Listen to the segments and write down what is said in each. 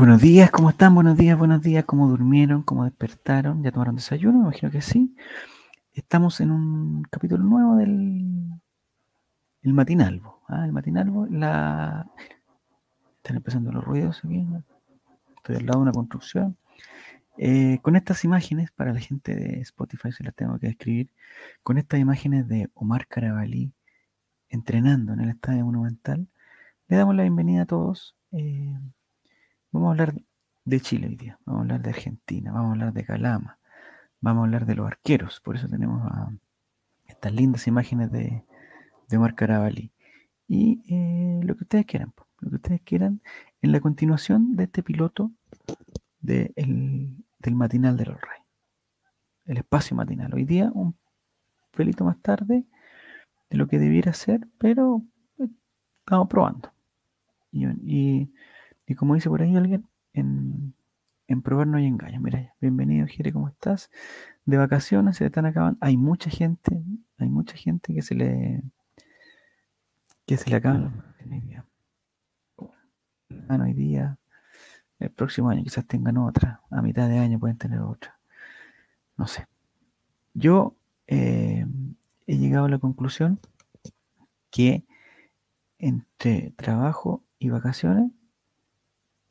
Buenos días, ¿cómo están? Buenos días, buenos días, ¿cómo durmieron? ¿Cómo despertaron? ¿Ya tomaron desayuno? Me imagino que sí. Estamos en un capítulo nuevo del el matinalvo. ¿ah? El matinalvo, la... Están empezando los ruidos aquí. Estoy al lado de una construcción. Eh, con estas imágenes, para la gente de Spotify se las tengo que escribir, con estas imágenes de Omar Carabalí entrenando en el Estadio Monumental, le damos la bienvenida a todos. Eh, Vamos a hablar de Chile hoy día, vamos a hablar de Argentina, vamos a hablar de Calama, vamos a hablar de los arqueros, por eso tenemos estas lindas imágenes de, de Omar Carabalí. Y eh, lo que ustedes quieran, lo que ustedes quieran, en la continuación de este piloto del matinal de los reyes, el espacio matinal. Hoy día, un pelito más tarde de lo que debiera ser, pero eh, estamos probando. y y como dice por ahí alguien, en, probar no hay engaño. Mira, bienvenido, Jere, ¿cómo estás? De vacaciones, se están acabando. Hay mucha gente, hay mucha gente que se le que se le acaban Ah, no hay día. El próximo año quizás tengan otra. A mitad de año pueden tener otra. No sé. Yo eh, he llegado a la conclusión que entre trabajo y vacaciones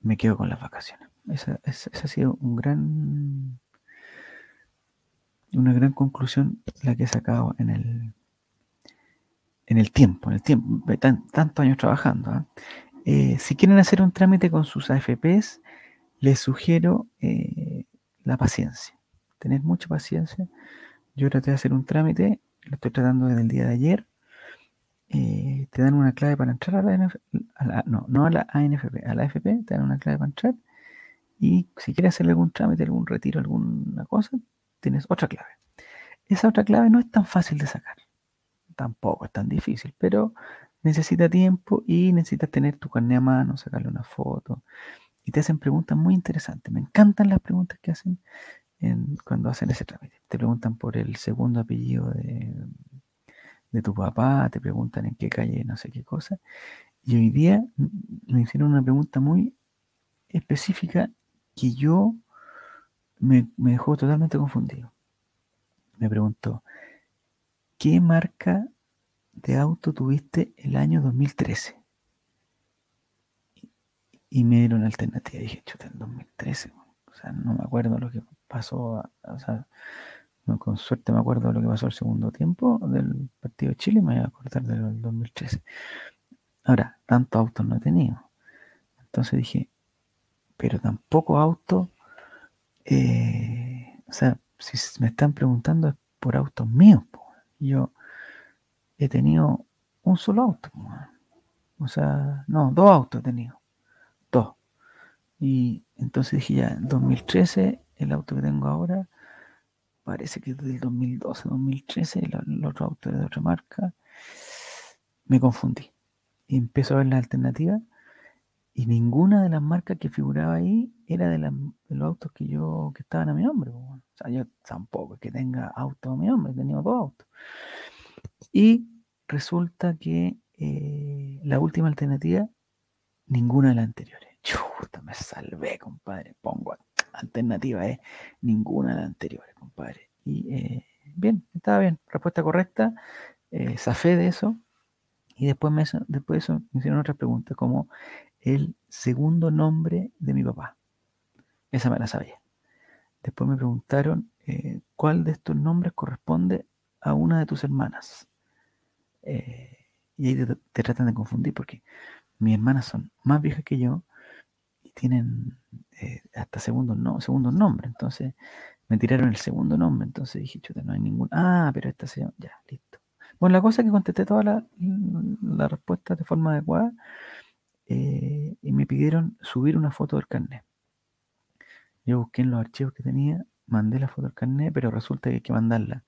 me quedo con las vacaciones. Esa, ha sido un gran, una gran conclusión la que he sacado en el, en el tiempo, en el tiempo, tantos años trabajando. ¿ah? Eh, si quieren hacer un trámite con sus AFPs, les sugiero eh, la paciencia. Tener mucha paciencia. Yo traté de hacer un trámite, lo estoy tratando desde el día de ayer. Eh, te dan una clave para entrar a la, NF, no, no a la ANFP, a la AFP, te dan una clave para entrar y si quieres hacerle algún trámite, algún retiro, alguna cosa, tienes otra clave. Esa otra clave no es tan fácil de sacar, tampoco es tan difícil, pero necesita tiempo y necesitas tener tu carnet a mano, sacarle una foto y te hacen preguntas muy interesantes. Me encantan las preguntas que hacen cuando hacen ese trámite. Te preguntan por el segundo apellido de de tu papá, te preguntan en qué calle, no sé qué cosa. Y hoy día me hicieron una pregunta muy específica que yo me, dejó totalmente confundido. Me preguntó, ¿qué marca de auto tuviste el año 2013? Y me dieron alternativa. Dije, chuta, en 2013. O sea, no me acuerdo lo que pasó. O sea, con suerte me acuerdo de lo que pasó el segundo tiempo del partido de Chile, me voy a acordar del 2013. Ahora, tantos autos no he tenido. Entonces dije, pero tampoco auto, eh, o sea, si me están preguntando es por autos míos. Yo he tenido un solo auto. O sea, no, dos autos he tenido. Dos. Y entonces dije ya, en 2013, el auto que tengo ahora parece que es del 2012, 2013, el, otro auto era de otra marca. Me confundí. Y empiezo a ver las alternativas y ninguna de las marcas que figuraba ahí era de, los autos que yo que estaban a mi nombre. O sea, yo tampoco es que tenga auto a mi nombre, tenido dos autos. Y resulta que eh, la última alternativa, ninguna de las anteriores. Chuta, me salvé, compadre. Pongo alternativa es ninguna de las anteriores, compadre. Y eh, bien, estaba bien. Respuesta correcta. Eh, de eso. Y después, me, después de eso me hicieron otra pregunta, como el segundo nombre de mi papá. Esa me la sabía. Después me preguntaron eh, cuál de estos nombres corresponde a una de tus hermanas. Eh, y ahí te, tratan de confundir porque mis hermanas son más viejas que yo y tienen eh, hasta segundos no, segundo nombres. Entonces me tiraron el segundo nombre. Entonces dije, chuta, no hay ningún. Ah, pero esta se Ya, listo. Bueno, la cosa es que contesté toda la, la respuesta de forma adecuada eh, y me pidieron subir una foto del carnet. Yo busqué en los archivos que tenía, mandé la foto del carnet, pero resulta que hay que mandarla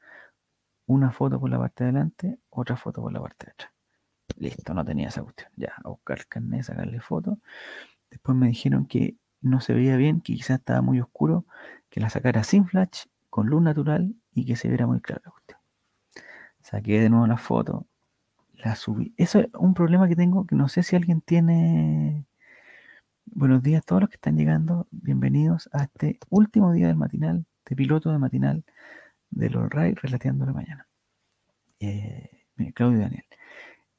una foto por la parte de adelante, otra foto por la parte de atrás. Listo, no tenía esa cuestión. Ya, a buscar el carnet, sacarle foto. Después me dijeron que no se veía bien, que quizás estaba muy oscuro, que la sacara sin flash, con luz natural y que se viera muy clara la cuestión. Saqué de nuevo la foto, la subí. Eso es un problema que tengo, que no sé si alguien tiene buenos días a todos los que están llegando. Bienvenidos a este último día del matinal, de piloto de matinal de los RAI relateando la mañana. Eh, Claudio y Daniel.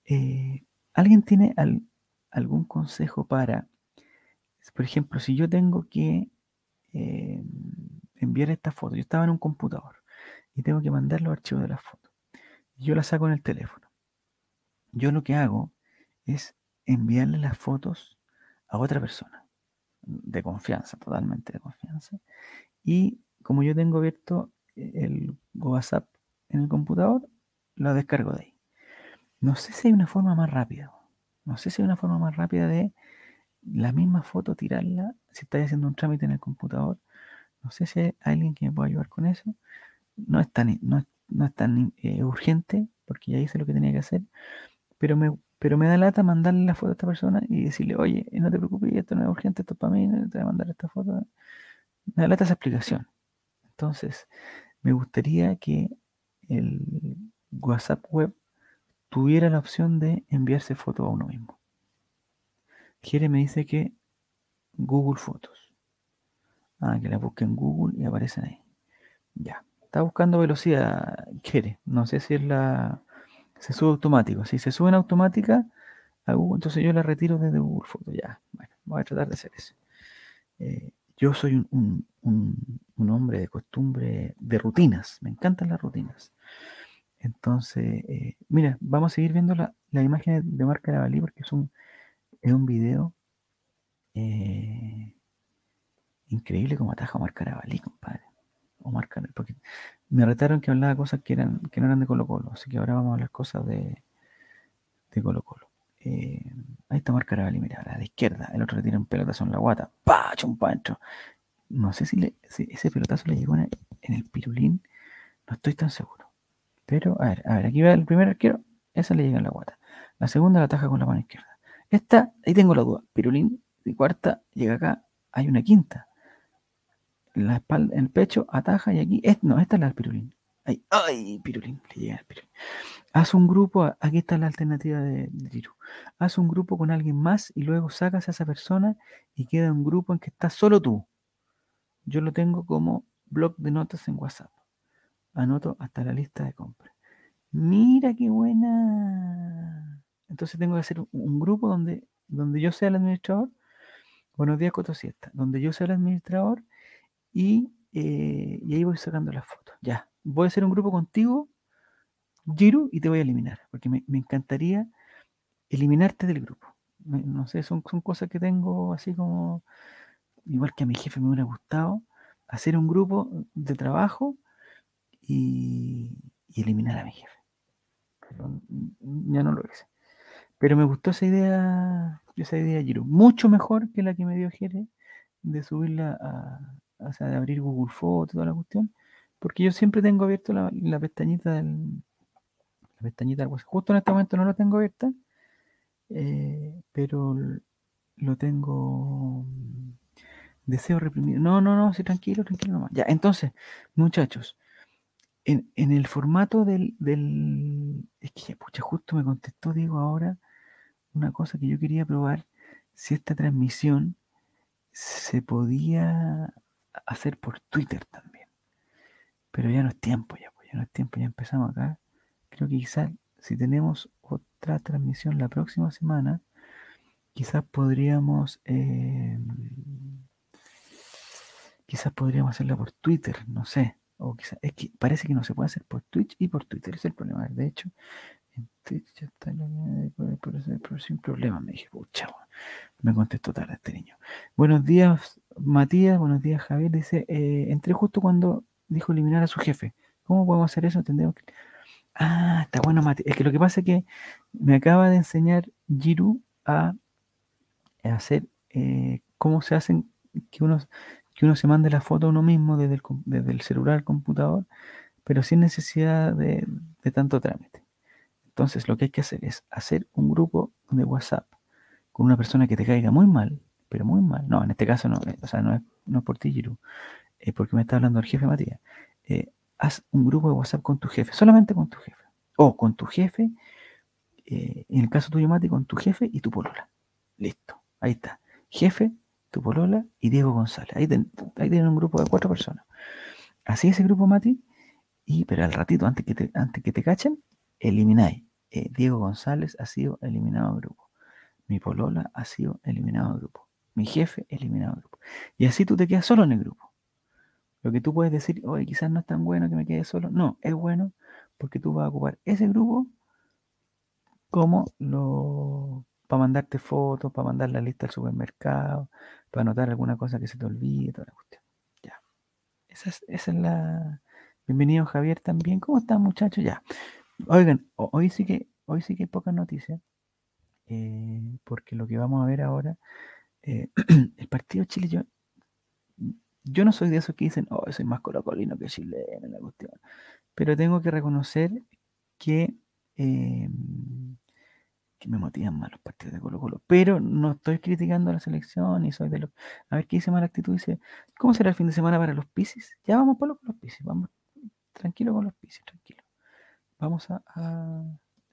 Eh, ¿Alguien tiene algún consejo para, por ejemplo, si yo tengo que eh, enviar esta foto, yo estaba en un computador y tengo que mandar los archivos de la foto, yo la saco en el teléfono. Yo lo que hago es enviarle las fotos a otra persona, de confianza, totalmente de confianza. Y como yo tengo abierto el WhatsApp en el computador, lo descargo de ahí. No sé si hay una forma más rápida. No sé si hay una forma más rápida de la misma foto tirarla si estáis haciendo un trámite en el computador. No sé si hay alguien que me pueda ayudar con eso. No es tan, no, es tan eh, urgente porque ya hice lo que tenía que hacer, pero me, pero me da lata mandarle la foto a esta persona y decirle, oye, no te preocupes, esto no es urgente, esto es para mí, te voy a mandar esta foto. Me da lata esa explicación. Entonces, me gustaría que el WhatsApp web tuviera la opción de enviarse fotos a uno mismo. Quiere me dice que Google Fotos. Ah, que la busque en Google y aparecen ahí. Ya. Está buscando velocidad, quiere. No sé si es la se sube automático. Si se sube en automática a Google, entonces yo la retiro desde Google Fotos. Ya, bueno, voy a tratar de hacer eso. Eh, yo soy un, hombre de costumbre, de rutinas. Me encantan las rutinas. Entonces, eh, mira, vamos a seguir viendo la, imagen de Marca Lavalí porque es un, es un video eh, increíble como ataja a Marca Lavalí, compadre. O Marca, porque me retaron que hablaba cosas que, eran, que no eran de Colo Colo, así que ahora vamos a hablar cosas de, Colo Colo. Eh, ahí está Marca Carabalí, mira, a la izquierda, el otro le tira un pelotazo en la guata, ¡pa! pancho. No sé si, ese pelotazo le llegó en el, pirulín, no estoy tan seguro. Pero, a ver, a ver, aquí va el primer arquero, esa le llega en la guata. La segunda la ataja con la mano izquierda. Esta, ahí tengo la duda, pirulín, y cuarta, llega acá, hay una quinta la espalda, el pecho, ataja y aquí, no, esta es la del pirulín. Ay, ay, pirulín, le llega el pirulín. Haz un grupo, aquí está la alternativa de, de Haz un grupo con alguien más y luego sacas a esa persona y queda un grupo en que estás solo tú. Yo lo tengo como blog de notas en WhatsApp. Anoto hasta la lista de compras. Mira qué buena. Entonces tengo que hacer un grupo donde, donde yo sea el administrador. Buenos días, Coto Siesta. Donde yo sea el administrador y, eh, y ahí voy sacando las fotos. Ya, voy a hacer un grupo contigo, Giro, y te voy a eliminar, porque me, encantaría eliminarte del grupo. no sé, son, son cosas que tengo así como, igual que a mi jefe me hubiera gustado, hacer un grupo de trabajo y, eliminar a mi jefe. Ya no lo hice. Pero me gustó esa idea, esa idea Giro, mucho mejor que la que me dio Jere de subirla a, o sea, de abrir Google Fotos, toda la cuestión, porque yo siempre tengo abierto la, pestañita del, la pestañita del Justo en este momento no lo tengo abierta, eh, pero lo tengo mm, deseo reprimido. No, no, no, sí, tranquilo, tranquilo nomás. Ya, entonces, muchachos, en, el formato del, del, Es que, pucha, justo me contestó Diego ahora una cosa que yo quería probar, si esta transmisión se podía hacer por Twitter también. Pero ya no es tiempo, ya, pues, no es tiempo, ya empezamos acá. Creo que quizás si tenemos otra transmisión la próxima semana, quizás podríamos eh, quizás podríamos hacerla por Twitter, no sé. O quizás, es que parece que no se puede hacer por Twitch y por Twitter, es el problema. De hecho, en Twitch ya está sin problema, me dije, pucha, me contestó tarde este niño. Buenos días, Matías, buenos días, Javier. Dice, eh, entré justo cuando dijo eliminar a su jefe. ¿Cómo podemos hacer eso? Tendemos que... Ah, está bueno, Matías. Es que lo que pasa es que me acaba de enseñar Giru a, hacer eh, cómo se hacen que uno, que uno se mande la foto a uno mismo desde el, celular al computador, pero sin necesidad de, de tanto trámite. Entonces, lo que hay que hacer es hacer un grupo de WhatsApp con una persona que te caiga muy mal, pero muy mal. No, en este caso no, eh, o sea, no es, no es por ti, Giru, es porque me está hablando el jefe Matías. Eh, haz un grupo de WhatsApp con tu jefe, solamente con tu jefe. O con tu jefe, eh, en el caso tuyo, Mati, con tu jefe y tu polola. Listo, ahí está. Jefe, tu polola y Diego González. Ahí, ahí tienen un grupo de cuatro personas. Así ese grupo, Mati, y pero al ratito, antes que te, antes que te cachen, elimináis. Eh, Diego González ha sido eliminado del grupo. Mi polola ha sido eliminado del grupo. Mi jefe eliminado del grupo. Y así tú te quedas solo en el grupo. Lo que tú puedes decir, oye, quizás no es tan bueno que me quede solo. No, es bueno porque tú vas a ocupar ese grupo como lo para mandarte fotos, para mandar la lista al supermercado, para anotar alguna cosa que se te olvide, toda cuestión. Ya. Esa es, esa es la. Bienvenido Javier también. ¿Cómo están muchachos? Ya. Oigan, hoy sí que, hoy sí que hay pocas noticias. Eh, porque lo que vamos a ver ahora, eh, el partido Chile, yo, no soy de esos que dicen, oh, soy más colocolino que chileno en la cuestión. Pero tengo que reconocer que, em, que me motivan más los partidos de Colo Colo. Pero no estoy criticando a la selección y soy de los... A ver qué dice mala actitud. Dice, ¿cómo será el fin de semana para los Piscis? Ya vamos por los, Piscis, vamos tranquilo con los Piscis, tranquilo. Vamos a,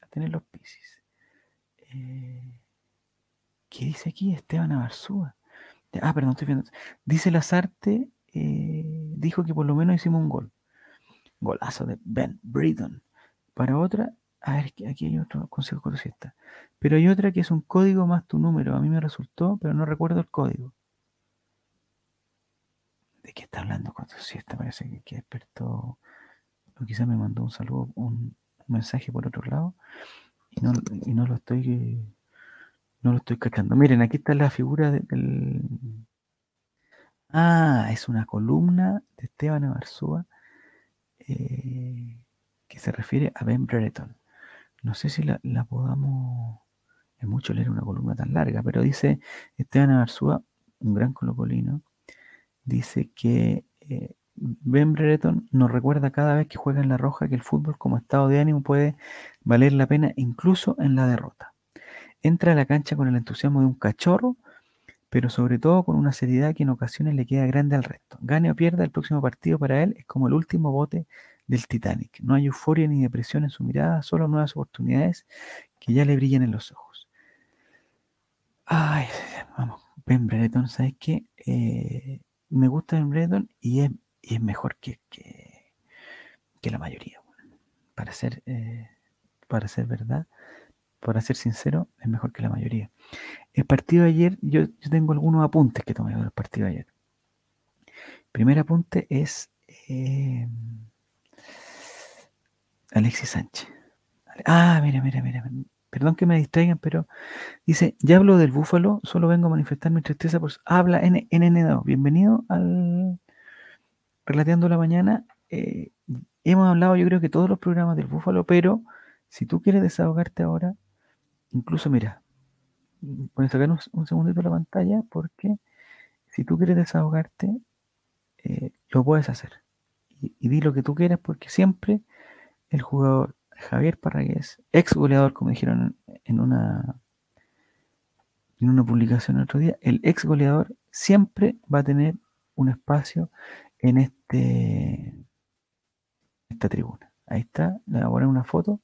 tener los Piscis. Eh, ¿Qué dice aquí Esteban Abarzúa? Ah, perdón, estoy viendo. Dice Lazarte, eh, dijo que por lo menos hicimos un gol. Golazo de Ben Britton. Para otra, a ver, aquí hay otro consejo crucista. Pero hay otra que es un código más tu número. A mí me resultó, pero no recuerdo el código. ¿De qué está hablando crucista? Parece que, que despertó. O quizás me mandó un saludo, un, mensaje por otro lado. Y no, lo estoy no lo estoy cachando. Miren, aquí está la figura del. Ah, es una columna de Esteban Abarzúa eh, que se refiere a Ben Brereton. No sé si la, podamos. Es mucho leer una columna tan larga, pero dice Esteban Abarzúa, un gran colocolino, dice que eh, Ben Brereton nos recuerda cada vez que juega en la roja que el fútbol como estado de ánimo puede valer la pena incluso en la derrota entra a la cancha con el entusiasmo de un cachorro, pero sobre todo con una seriedad que en ocasiones le queda grande al resto. Gane o pierda, el próximo partido para él es como el último bote del Titanic. No hay euforia ni depresión en su mirada, solo nuevas oportunidades que ya le brillan en los ojos. Ay, vamos, Ben Brereton, ¿sabes qué? Eh, me gusta Ben Brereton y es, es mejor que, que, la mayoría. Para ser, eh, para ser verdad, para ser sincero, es mejor que la mayoría. El partido de ayer, yo, tengo algunos apuntes que tomé del partido de ayer. Primer apunte es eh, Alexis Sánchez. Ah, mira, mira, mira. Perdón que me distraigan, pero dice, ya hablo del búfalo, solo vengo a manifestar mi tristeza por... Habla NN2. Bienvenido al Relateando la Mañana. Eh, hemos hablado yo creo que todos los programas del búfalo, pero si tú quieres desahogarte ahora, Incluso, mira, voy a sacar un, segundito la pantalla porque si tú quieres desahogarte, eh, lo puedes hacer. Y, di lo que tú quieras porque siempre el jugador Javier Parragués, ex goleador, como dijeron en una, en una publicación el otro día, el ex goleador siempre va a tener un espacio en este esta tribuna. Ahí está, le voy a poner una foto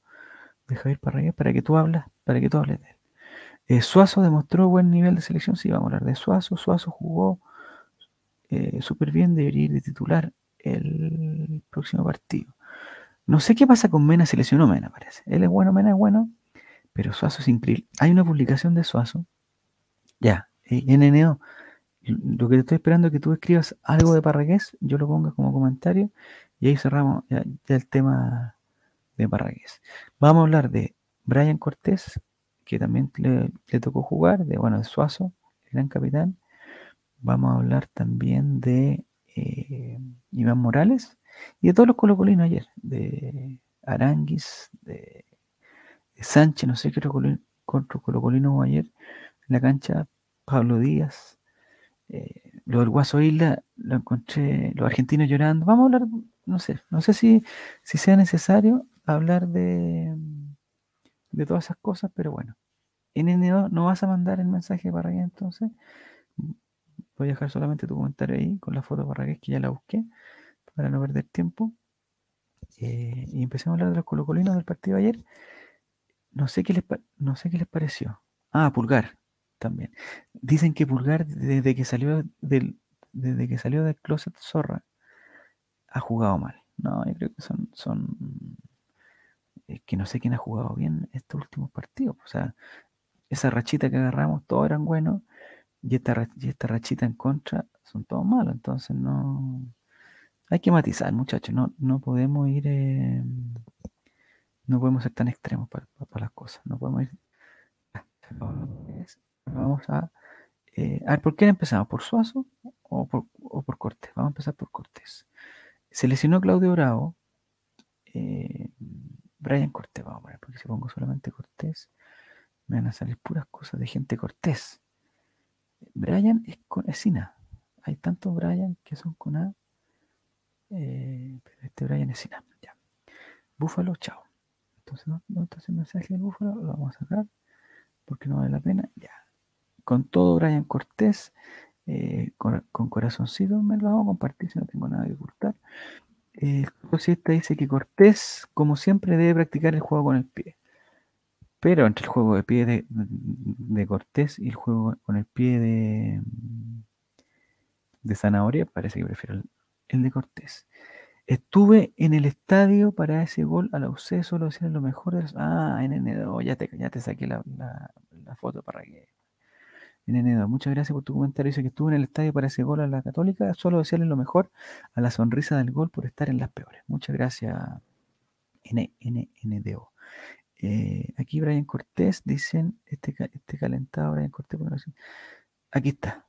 de Javier Parragués para que tú hablas, para que tú hables de él. Eh, Suazo demostró buen nivel de selección, sí, vamos a hablar de Suazo. Suazo jugó eh, súper bien, debería ir de titular el próximo partido. No sé qué pasa con Mena, seleccionó Mena, parece. Él es bueno, Mena es bueno, pero Suazo es increíble. Hay una publicación de Suazo, ya, eh, NNO. Lo que estoy esperando es que tú escribas algo de Parragués, yo lo ponga como comentario y ahí cerramos ya el tema de Parragués. Vamos a hablar de Brian Cortés, que también le, tocó jugar, de bueno, de Suazo, el gran capitán. Vamos a hablar también de eh, Iván Morales y de todos los colocolinos ayer, de Aranguis, de, Sánchez, no sé qué otro colocolino ayer en la cancha, Pablo Díaz, eh, lo del Guaso Isla, lo encontré, los argentinos llorando. Vamos a hablar, no sé, no sé si, si sea necesario, hablar de, de todas esas cosas, pero bueno. En N2 no vas a mandar el mensaje para allá entonces. Voy a dejar solamente tu comentario ahí con la foto para que ya la busqué para no perder tiempo. Eh, y empecemos a hablar de los colocolinos del partido de ayer. No sé qué les, no sé qué les pareció. Ah, Pulgar. También. Dicen que Pulgar, desde que salió del, desde que salió del closet Zorra, ha jugado mal. No, yo creo que son, son es que no sé quién ha jugado bien estos últimos partidos. O sea, esa rachita que agarramos, todos eran buenos, y esta, y esta rachita en contra son todos malos. Entonces no. Hay que matizar, muchachos. No, no podemos ir. Eh, no podemos ser tan extremos para, las cosas. No podemos ir. Vamos a. Eh, a ver, ¿por qué empezamos? ¿Por Suazo o por, o por Cortés? Vamos a empezar por Cortés. Se Claudio Bravo. Eh, Brian Cortés, vamos a poner, porque si pongo solamente Cortés, me van a salir puras cosas de gente Cortés. Brian es con Esina. Hay tantos Brian que son con A. Eh, este Brian es sin A. Ya. Búfalo, chao. Entonces, ¿no, está el mensaje del búfalo? Lo vamos a sacar porque no vale la pena. Ya. Con todo Brian Cortés, eh, con, corazoncito, me lo vamos a compartir si no tengo nada que ocultar. El eh, dice que Cortés, como siempre, debe practicar el juego con el pie. Pero entre el juego de pie de, Cortés y el juego con el pie de, de Zanahoria, parece que prefiero el, de Cortés. Estuve en el estadio para ese gol a la UC, solo decían lo mejor. Ah, en N2, ya te, ya te saqué la foto para que en Muchas gracias por tu comentario. Dice que estuvo en el estadio para ese gol a la Católica. Solo desearle lo mejor a la sonrisa del gol por estar en las peores. Muchas gracias, NNDO. Eh, aquí Brian Cortés, dicen, este, este calentado Brian Cortés. Aquí está.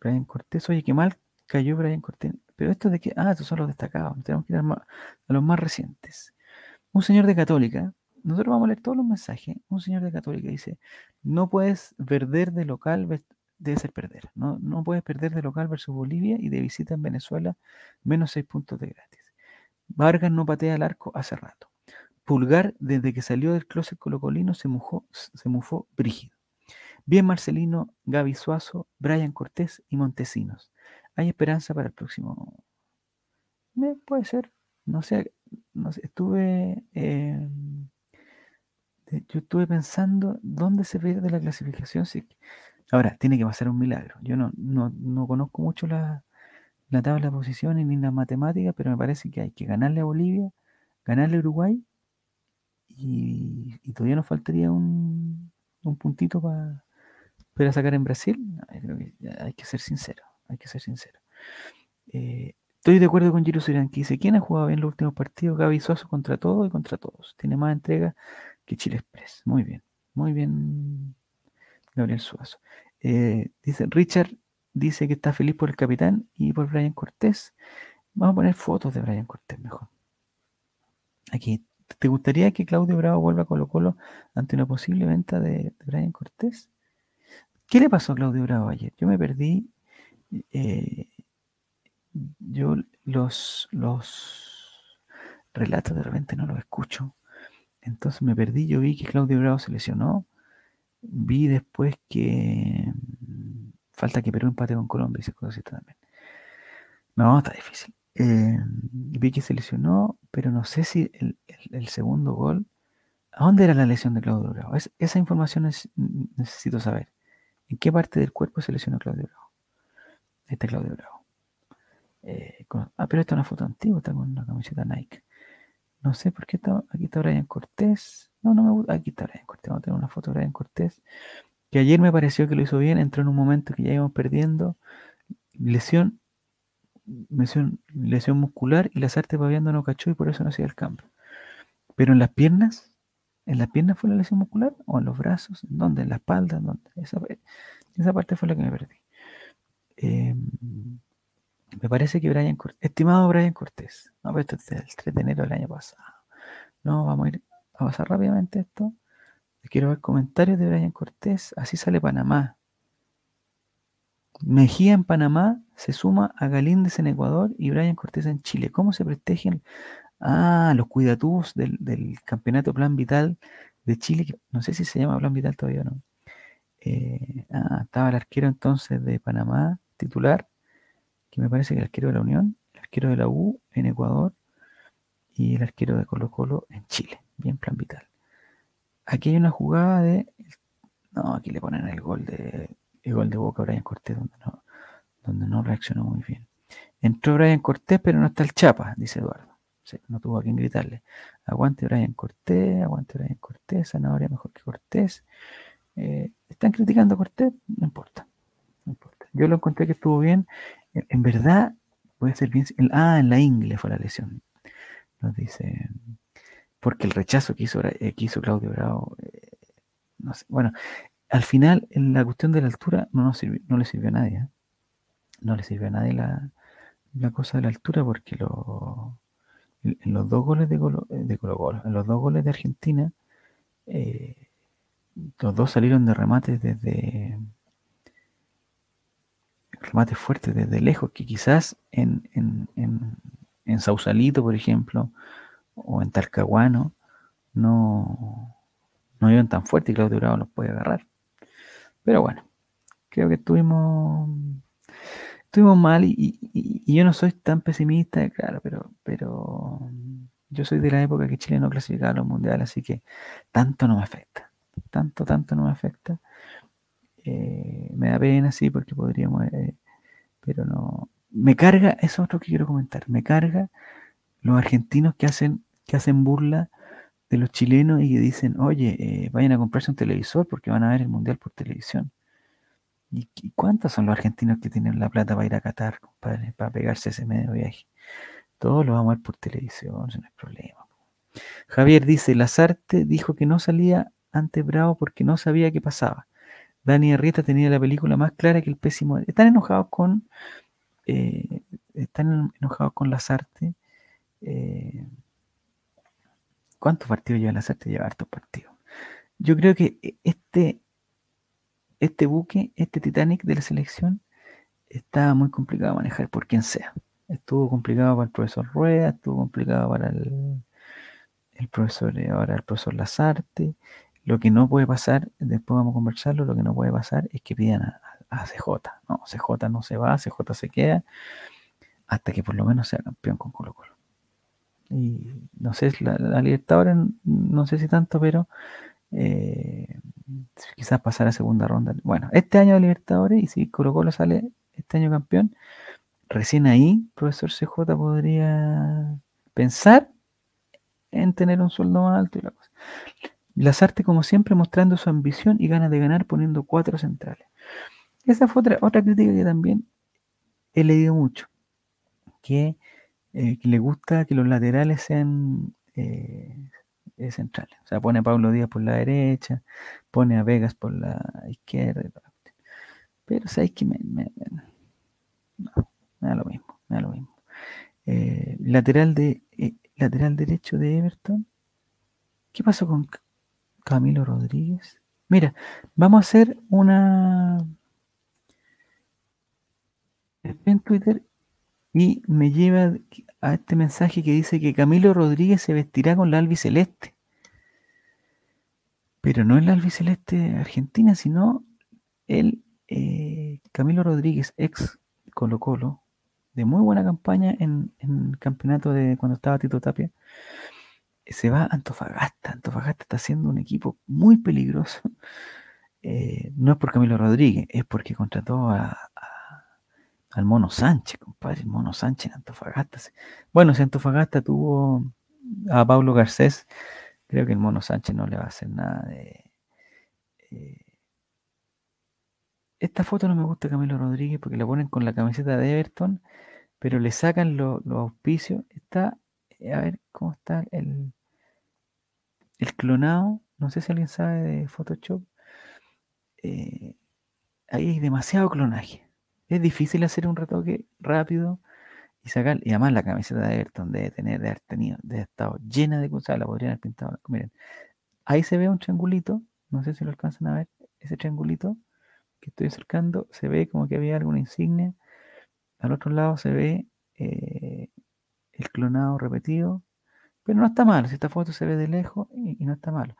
Brian Cortés. Oye, qué mal cayó Brian Cortés. Pero esto de que, ah, estos son los destacados. Tenemos que ir a los más recientes. Un señor de Católica nosotros vamos a leer todos los mensajes. Un señor de Católica dice, no puedes perder de local, debe ser perder. No, no puedes perder de local versus Bolivia y de visita en Venezuela, menos seis puntos de gratis. Vargas no patea el arco hace rato. Pulgar, desde que salió del closet colocolino, se, mojó, se mufó brígido. Bien Marcelino, Gaby Suazo, Brian Cortés y Montesinos. Hay esperanza para el próximo. Me, puede ser. No sé, no sé estuve... Eh, yo estuve pensando dónde se pierde la clasificación. Ahora, tiene que pasar un milagro. Yo no, no, conozco mucho la, tabla de posiciones ni la matemática, pero me parece que hay que ganarle a Bolivia, ganarle a Uruguay y, todavía nos faltaría un, puntito para sacar en Brasil. hay que ser sincero, hay que ser sincero. Eh, estoy de acuerdo con Giro Sirán, que dice, ¿quién ha jugado bien los últimos partidos? Gaby Suazo contra todo y contra todos. Tiene más entrega que Chile Express. Muy bien, muy bien, Gabriel Suazo. Eh, dice Richard, dice que está feliz por el capitán y por Brian Cortés. Vamos a poner fotos de Brian Cortés mejor. Aquí, ¿te gustaría que Claudio Bravo vuelva a Colo Colo ante una posible venta de, Brian Cortés? ¿Qué le pasó a Claudio Bravo ayer? Yo me perdí. Eh, yo los, los relatos de repente no los escucho. Entonces me perdí, yo vi que Claudio Bravo se lesionó, vi después que mm, falta que Perú empate con Colombia y se cosas también. No, está difícil. Eh, vi que se lesionó, pero no sé si el, segundo gol. ¿A dónde era la lesión de Claudio Bravo? esa información necesito saber. ¿En qué parte del cuerpo se lesionó Claudio Bravo? Este Claudio Bravo. Eh, ah, pero esta es una foto antigua, está con una camiseta Nike. No sé por qué está. Aquí está Brian Cortés. No, no me gusta. Aquí está Brian Cortés. Vamos a tener una foto de Brian Cortés. Que ayer me pareció que lo hizo bien. Entró en un momento que ya íbamos perdiendo. Lesión. Lesión, muscular y la Sarte paviando no cachó y por eso no hacía el cambio. Pero en las piernas, ¿en las piernas fue la lesión muscular? ¿O en los brazos? ¿En dónde? ¿En la espalda? ¿En dónde? Esa, esa parte fue la que me perdí. Eh, me parece que Brian Cortés, estimado Brian Cortés, no, pero esto es el 3 de enero del año pasado. No, vamos a ir a pasar rápidamente esto. Quiero ver comentarios de Brian Cortés. Así sale Panamá. Mejía en Panamá se suma a Galíndez en Ecuador y Brian Cortés en Chile. ¿Cómo se prestigian? Ah, los cuidatubos del, campeonato Plan Vital de Chile, no sé si se llama Plan Vital todavía o no. Eh, ah, estaba el arquero entonces de Panamá, titular, que me parece que el arquero de la Unión, el arquero de la U en Ecuador y el arquero de Colo Colo en Chile, bien plan vital. Aquí hay una jugada de... No, aquí le ponen el gol de, el gol de Boca a Brian Cortés, donde no, donde no reaccionó muy bien. Entró Brian Cortés, pero no está el Chapa, dice Eduardo. no tuvo a quien gritarle. Aguante Brian Cortés, aguante Brian Cortés, Zanahoria mejor que Cortés. Eh, están criticando a Cortés, no importa, no importa. Yo lo encontré que estuvo bien. En, verdad, puede ser bien. ah, en la ingle fue la lesión. Nos dice. Porque el rechazo que hizo, eh, Claudio Bravo. Eh, no sé. Bueno, al final, en la cuestión de la altura no, nos sirvió, no le sirvió a nadie. No le sirvió a nadie la, la cosa de la altura porque lo, en los dos goles de Colo, de Colo, en los dos goles de Argentina, eh, los dos salieron de remates desde remates fuertes desde lejos, que quizás en, en, en, Sausalito, por ejemplo, o en Talcahuano, no, no iban tan fuertes y Claudio Bravo los puede agarrar. Pero bueno, creo que estuvimos estuvimos mal y, yo no soy tan pesimista, claro, pero, pero yo soy de la época que Chile no clasificaba a los mundiales, así que tanto no me afecta, tanto, tanto no me afecta. Eh, me da pena, sí, porque podríamos, eh, pero no. Me carga, eso es otro que quiero comentar, me carga los argentinos que hacen, que hacen burla de los chilenos y que dicen, oye, eh, vayan a comprarse un televisor porque van a ver el mundial por televisión. ¿Y, cuántos son los argentinos que tienen la plata para ir a Qatar, compadre, para pegarse ese medio viaje? Todos lo vamos a ver por televisión, no es problema. Javier dice, Lazarte dijo que no salía ante Bravo porque no sabía qué pasaba. Dani Arrieta tenía la película más clara que el pésimo. Están enojados con. Eh, están enojados con Lazarte. Eh, ¿Cuántos partidos lleva Lazarte? Lleva hartos partidos. Yo creo que este este buque, este Titanic de la selección, está muy complicado de manejar por quien sea. Estuvo complicado para el profesor Rueda, estuvo complicado para el, profesor, eh, ahora el profesor Lazarte. Lo que no puede pasar, después vamos a conversarlo, lo que no puede pasar es que pidan a, CJ. No, CJ no se va, CJ se queda, hasta que por lo menos sea campeón con Colo Colo. Y no sé, la, la Libertadores, no sé si tanto, pero eh, quizás pasar a segunda ronda. Bueno, este año de Libertadores, y si Colo Colo sale este año campeón, recién ahí, profesor CJ podría pensar en tener un sueldo más alto y la cosa. Lazarte, como siempre, mostrando su ambición y ganas de ganar poniendo cuatro centrales. Esa fue otra, otra crítica que también he leído mucho, que, eh, le gusta que los laterales sean eh, central. O sea, pone a Pablo Díaz por la derecha, pone a Vegas por la izquierda. Pero sabéis que me, no, me da lo mismo, me da lo mismo. Eh, lateral de eh, lateral derecho de Everton. ¿Qué pasó con Camilo Rodríguez? Mira, vamos a hacer una en Twitter y me lleva a este mensaje que dice que Camilo Rodríguez se vestirá con la albiceleste. Pero no es la albiceleste argentina, sino el eh, Camilo Rodríguez, ex Colo Colo, de muy buena campaña en, el campeonato de cuando estaba Tito Tapia, se va Antofagasta. Antofagasta está siendo un equipo muy peligroso. Eh, no es por Camilo Rodríguez, es porque contrató a, al Mono Sánchez, compadre, el Mono Sánchez en Antofagasta. Bueno, si Antofagasta tuvo a Pablo Garcés, creo que el Mono Sánchez no le va a hacer nada de... Eh, esta foto no me gusta Camilo Rodríguez porque la ponen con la camiseta de Everton, pero le sacan los auspicios. Está, a ver cómo está el, el clonado. No sé si alguien sabe de Photoshop. Eh, ahí hay demasiado clonaje es difícil hacer un retoque rápido y sacar. Y además la camiseta de Everton debe tener, de haber tenido, de estado llena de cosas, la podrían haber pintado. Miren, ahí se ve un triangulito, no sé si lo alcanzan a ver, ese triangulito que estoy acercando, se ve como que había alguna insignia. Al otro lado se ve eh, el clonado repetido, pero no está mal, si esta foto se ve de lejos y, no está mal.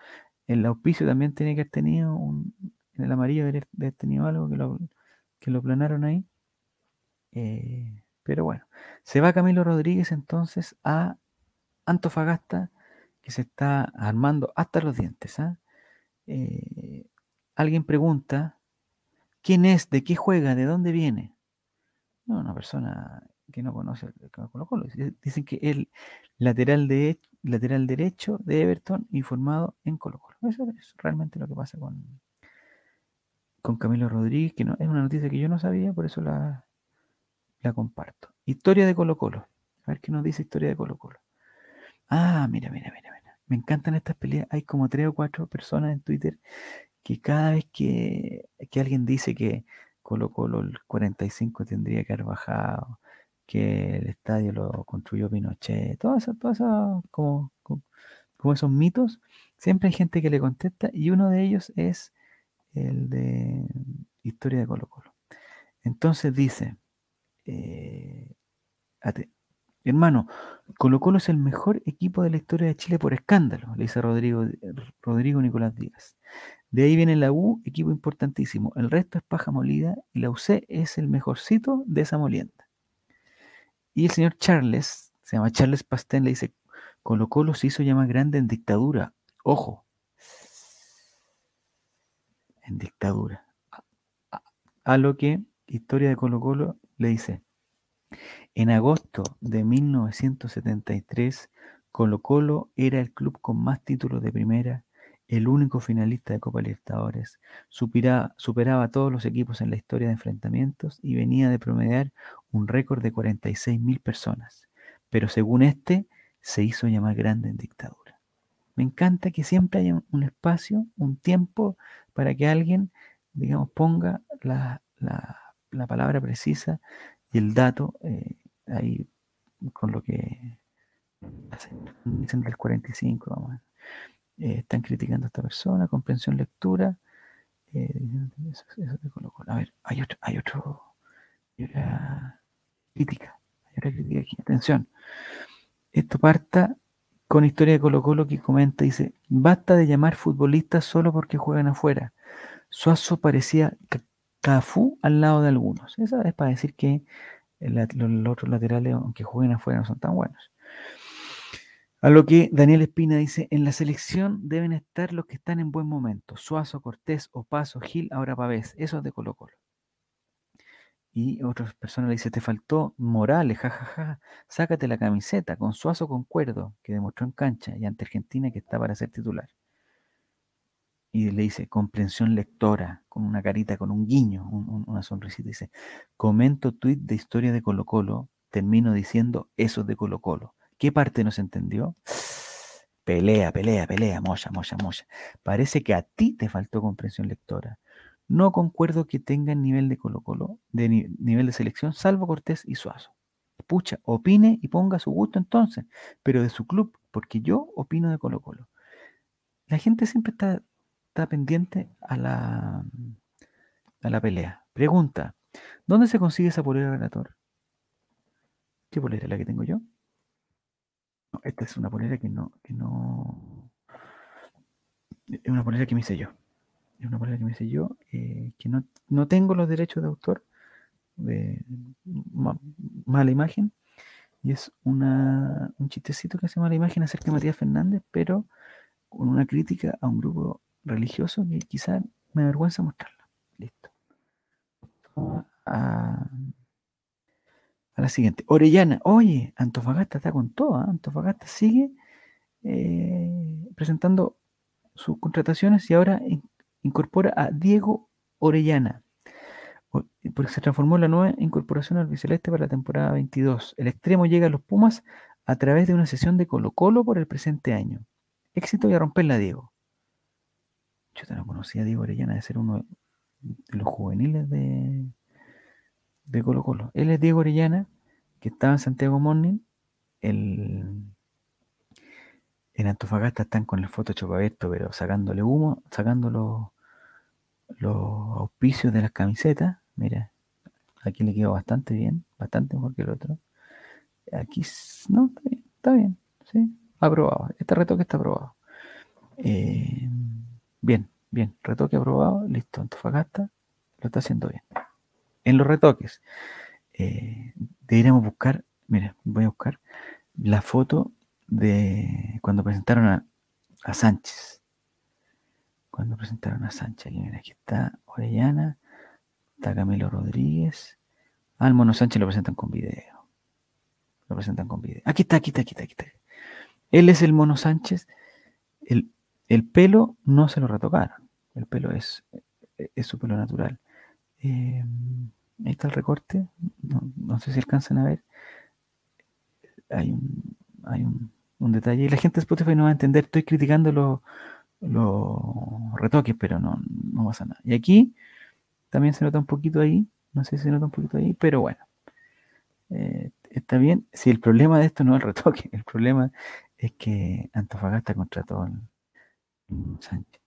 El auspicio también tiene que haber tenido un, en el amarillo debe haber tenido algo que lo, que lo planaron ahí. Eh, pero bueno, se va Camilo Rodríguez entonces a Antofagasta, que se está armando hasta los dientes. ¿ah? Eh, alguien pregunta, ¿quién es? ¿De qué juega? ¿De dónde viene? No, una persona que no conoce Colo Colo. Dicen que el lateral, de, lateral derecho de Everton informado en Colo Colo. Eso es realmente lo que pasa con, con Camilo Rodríguez, que no, es una noticia que yo no sabía, por eso la, la comparto. Historia de Colo Colo. A ver qué nos dice historia de Colo Colo. Ah, mira, mira, mira, mira. Me encantan estas peleas. Hay como tres o cuatro personas en Twitter que cada vez que, que alguien dice que Colo Colo el 45 tendría que haber bajado, que el estadio lo construyó Pinochet, todo eso, todo eso como, como, esos mitos, siempre hay gente que le contesta y uno de ellos es el de Historia de Colo Colo. Entonces dice, eh, hermano, Colo Colo es el mejor equipo de la historia de Chile por escándalo, le dice Rodrigo, Rodrigo Nicolás Díaz. De ahí viene la U, equipo importantísimo. El resto es paja molida y la UC es el mejorcito de esa molienda. Y el señor Charles, se llama Charles Pastén, le dice, Colo Colo se hizo ya más grande en dictadura. Ojo. En dictadura. A, lo que Historia de Colo Colo le dice, en agosto de 1973, Colo Colo era el club con más títulos de primera, el único finalista de Copa Libertadores, superaba, superaba a todos los equipos en la historia de enfrentamientos y venía de promediar un récord de 46.000 personas. Pero según este, se hizo llamar grande en dictadura. Me encanta que siempre haya un espacio, un tiempo para que alguien, digamos, ponga la, palabra precisa y el dato eh, ahí con lo que dicen del 45, vamos. Eh, están criticando a esta persona, comprensión, lectura. Eh, a ver, hay otro, hay otro, crítica, aquí. Atención. Esto parta con historia de Colo Colo que comenta, dice, basta de llamar futbolistas solo porque juegan afuera. Suazo parecía Cafú al lado de algunos. Esa es para decir que los otros laterales, aunque jueguen afuera, no son tan buenos. A lo que Daniel Espina dice, en la selección deben estar los que están en buen momento. Suazo, Cortés, Opaso, Gil, ahora Pavés. Eso es de Colo Colo. Y otras personas le dicen, te faltó Morales, jajaja, sácate la camiseta con Suazo concuerdo, que demostró en cancha y ante Argentina que está para ser titular. Y le dice, comprensión lectora, con una carita, con un guiño, una sonrisita. Dice, comento tuit de historia de Colo Colo, termino diciendo eso de Colo Colo. ¿Qué parte no se entendió? Pelea, pelea, pelea, mocha, mocha, mocha. Parece que a ti te faltó comprensión lectora. No concuerdo que tengan nivel de Colo Colo, de nivel de selección, salvo Cortés y Suazo. Pucha, opine y ponga su gusto entonces, pero de su club, porque yo opino de Colo Colo. La gente siempre está, está pendiente a la, a la pelea. Pregunta, ¿dónde se consigue esa polera relator? ¿Qué polera es la que tengo yo? esta es una polera que no, que no. Es una polera que me hice yo. Es una polera que me hice yo, eh, que no, no, tengo los derechos de autor de mala imagen. Y es una, un chistecito que hace mala imagen acerca de Matías Fernández, pero con una crítica a un grupo religioso que quizá me avergüenza mostrarla. Listo. A, la siguiente. Orellana, oye, Antofagasta está con todo. ¿ah? Antofagasta sigue eh, presentando sus contrataciones y ahora incorpora a Diego Orellana. Porque se transformó en la nueva incorporación al Biceleste para la temporada 22. El extremo llega a los Pumas a través de una sesión de Colo Colo por el presente año. Éxito y a romperla, Diego. Yo te no conocía a Diego Orellana de ser uno de los juveniles de, de Colo Colo. Él es Diego Orellana, que estaba en Santiago Morning. El, en Antofagasta están con el Photoshop abierto, pero sacándole humo, sacando los, auspicios de las camisetas. Mira, aquí le quedó bastante bien, bastante mejor que el otro. Aquí, no, está bien, está bien, sí, aprobado. Este retoque está aprobado. Eh, bien, bien, retoque aprobado, listo, Antofagasta lo está haciendo bien en los retoques. Eh, deberíamos buscar, mira, voy a buscar la foto de cuando presentaron a, Sánchez. cuando presentaron a Sánchez. Aquí, está Orellana, está Camilo Rodríguez. El Mono Sánchez lo presentan con video. Lo presentan con video. Aquí está, aquí está, aquí está, aquí está. Él es el Mono Sánchez. El, el pelo no se lo retocaron. El pelo es, es su pelo natural. Eh, ahí está el recorte. No, sé si alcanzan a ver. Hay un, hay un, un, detalle. Y la gente de Spotify no va a entender. Estoy criticando los, los retoques, pero no, no pasa nada. Y aquí también se nota un poquito ahí. No sé si se nota un poquito ahí, pero bueno. Eh, está bien. Si el problema de esto no es el retoque, el problema es que Antofagasta contrató a Sánchez.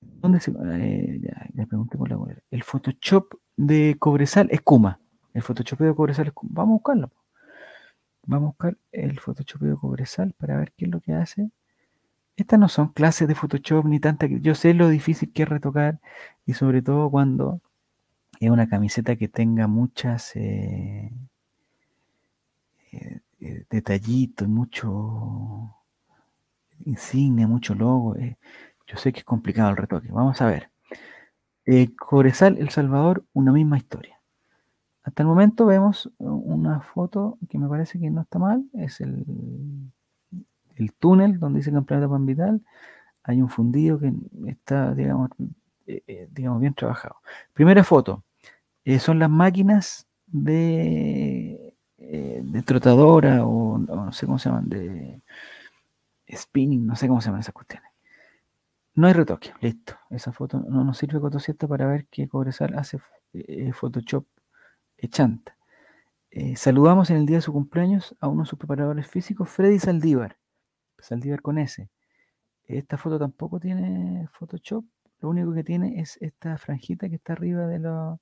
¿Dónde se.? Eh, ya, le pregunté por la El Photoshop de Cobresal es Kuma. El Photoshop de Cobresal es Kuma. Vamos a buscarlo. Vamos a buscar el Photoshop de Cobresal para ver qué es lo que hace. Estas no son clases de Photoshop ni tanta. Yo sé lo difícil que es retocar y sobre todo cuando es una camiseta que tenga muchas eh, eh, eh, detallitos, mucho insignia, mucho logo. yo sé que es complicado el retoque. Vamos a ver. Cobresal, El Salvador, una misma historia. Hasta el momento vemos una foto que me parece que no está mal. Es el, el túnel donde dice Campeonato Pan Vital. Hay un fundido que está, digamos, digamos, bien trabajado. Primera foto. Eh, son las máquinas de, eh, de trotadora o, no sé cómo se llaman, de spinning, no sé cómo se llaman esas cuestiones. No hay retoque, listo. Esa foto no nos sirve Cotosieta para ver que Cobresal hace eh, Photoshop chanta. saludamos en el día de su cumpleaños a uno de sus preparadores físicos, Freddy Saldívar. Saldívar con S. Esta foto tampoco tiene Photoshop. Lo único que tiene es esta franjita que está arriba de los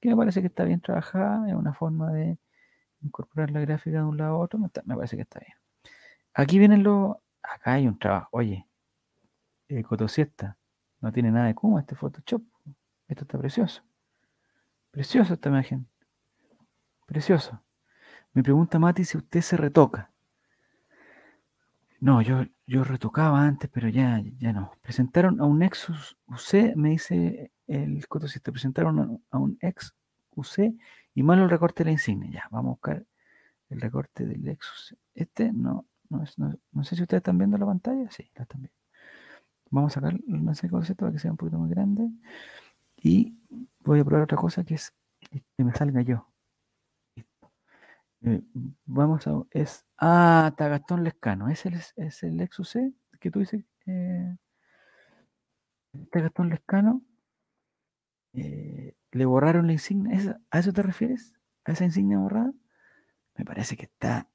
que me parece que está bien trabajada, es una forma de incorporar la gráfica de un lado a otro, me, parece que está bien. Aquí vienen los, acá hay un trabajo, oye, eh, Cotosiesta, no tiene nada de como este Photoshop, esto está precioso, precioso esta imagen, precioso. Me pregunta Mati si usted se retoca. No, yo, yo retocaba antes, pero ya, ya no. Presentaron a un Nexus UC, me dice el Coto si te presentaron a un ex UC y malo el recorte de la insignia. Ya, vamos a buscar el recorte del ex Este no, no, es, no, sé si ustedes están viendo la pantalla. Sí, la están viendo. Vamos a sacar el mensaje concepto para que sea un poquito más grande. Y voy a probar otra cosa que es que me salga yo. Eh, vamos a. Es. Ah, Tagastón Lescano. ¿Es el, es el ex UC que tú dices? Eh, Tagastón Lescano. Eh, le borraron la insignia. ¿A eso te refieres? ¿A esa insignia borrada? Me parece que está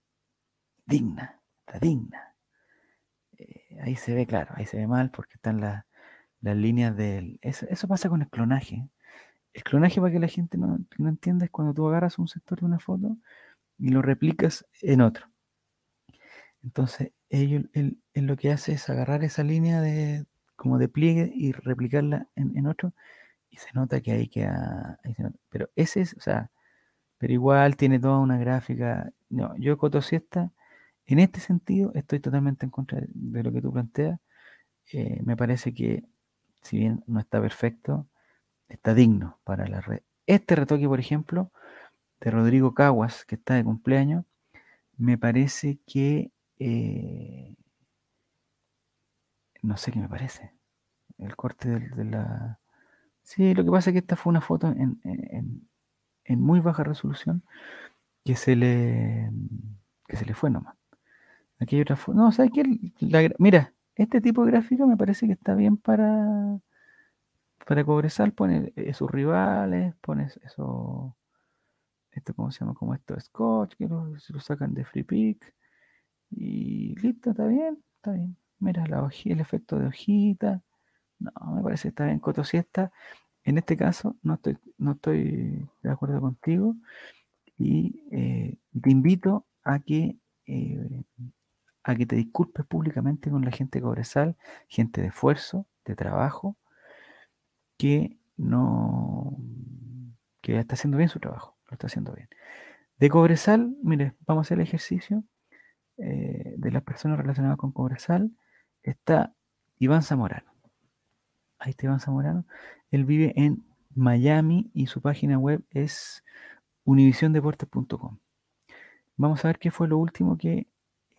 digna, está digna. Eh, ahí se ve, claro, ahí se ve mal porque están las líneas del... Eso, pasa con el clonaje. El clonaje, para que la gente no, entienda, es cuando tú agarras un sector de una foto y lo replicas en otro. Entonces, ello, él, lo que hace es agarrar esa línea de, como de pliegue y replicarla en, en otro y se nota que hay que... Pero ese es, o sea, pero igual tiene toda una gráfica. No, yo Coto Siesta, en este sentido, estoy totalmente en contra de lo que tú planteas. Eh, me parece que, si bien no está perfecto, está digno para la red. Este retoque, por ejemplo, de Rodrigo Caguas, que está de cumpleaños, me parece que... Eh, no sé qué me parece. El corte de la Sí, lo que pasa es que esta fue una foto en, muy baja resolución que se le que se le fue nomás. Aquí hay otra foto. No, ¿sabes qué? mira, este tipo de gráfica me parece que está bien para para Cobresal. Pone sus rivales, pone eso. Esto, ¿cómo se llama? Como esto, Scotch, que lo, lo sacan de Free Pick. Y listo, está bien, está bien. Mira la el efecto de hojita. No, me parece que está bien Coto Siesta. En este caso, no estoy, no estoy de acuerdo contigo y eh, te invito a que, eh, a que te disculpes públicamente con la gente Cobresal, gente de esfuerzo, de trabajo, que no que está haciendo bien su trabajo, lo está haciendo bien. De Cobresal, mire, vamos a hacer el ejercicio eh, de las personas relacionadas con Cobresal. Está Iván Zamorano Ahí está Iván Zamorano. Él vive en Miami y su página web es univisiondeportes.com. Vamos a ver qué fue lo último que,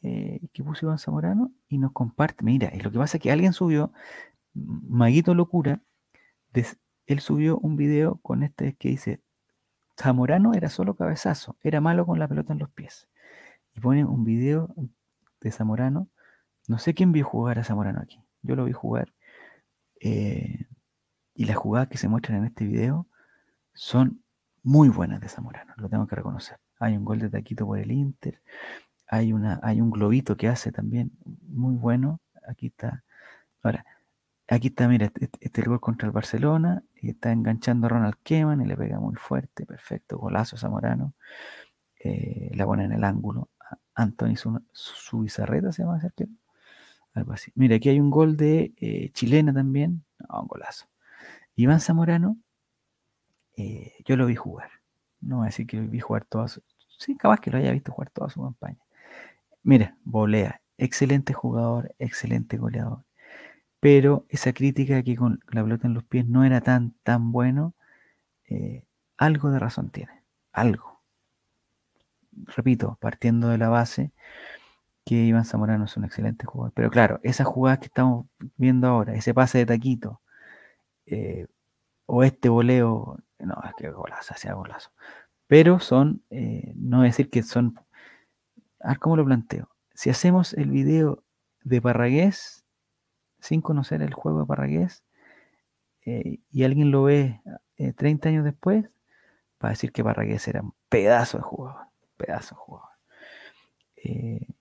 eh, que puso Iván Zamorano y nos comparte. Mira, lo que pasa es que alguien subió, Maguito Locura, él subió un video con este que dice, Zamorano era solo cabezazo, era malo con la pelota en los pies. Y pone un video de Zamorano. No sé quién vio jugar a Zamorano aquí. Yo lo vi jugar. Eh, y las jugadas que se muestran en este video son muy buenas de Zamorano, lo tengo que reconocer. Hay un gol de taquito por el Inter, hay, una, hay un globito que hace también muy bueno. Aquí está. Ahora, aquí está, mira, este, este, este, gol contra el Barcelona, y está enganchando a Ronald Keman y le pega muy fuerte, perfecto, golazo Zamorano. Eh, la pone en el ángulo. Anthony Subizarreta se llama ese Algo así. Mira, aquí hay un gol de eh, chilena también. un golazo. Iván Zamorano, eh, yo lo vi jugar. No voy a decir que lo vi jugar toda. Sí, capaz que lo haya visto jugar toda su campaña. Mira, volea. Excelente jugador, excelente goleador. Pero esa crítica que con la pelota en los pies no era tan, tan bueno, eh, algo de razón tiene. Algo. Repito, partiendo de la base que Iván Zamorano es un excelente jugador. Pero claro, esas jugadas que estamos viendo ahora, ese pase de taquito, eh, o este voleo, no, es que golazo, hacía golazo. Pero son, eh, no decir que son, a ver cómo lo planteo. Si hacemos el video de Parragués, sin conocer el juego de Parragués, eh, y alguien lo ve 30 años después, va a decir que Parragués era un pedazo de jugador, pedazo de jugador.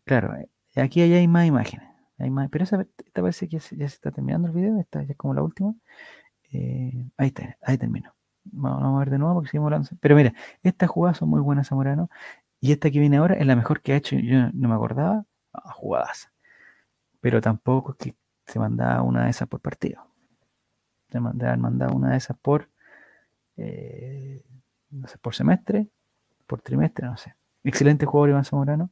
claro, aquí hay más imágenes. Hay más, pero esta parece que ya se, está terminando el video, esta ya es como la última. Eh, ahí está, ahí termino. Vamos, a ver de nuevo porque seguimos hablando. Pero mira, estas jugadas son muy buenas, Zamorano. Y esta que viene ahora es la mejor que ha hecho. Yo no me acordaba. Ah, jugadas. Pero tampoco es que se mandaba una de esas por partido. Se mandaba, una de esas por, eh, no sé, por semestre, por trimestre, no sé. Excelente jugador Iván Zamorano.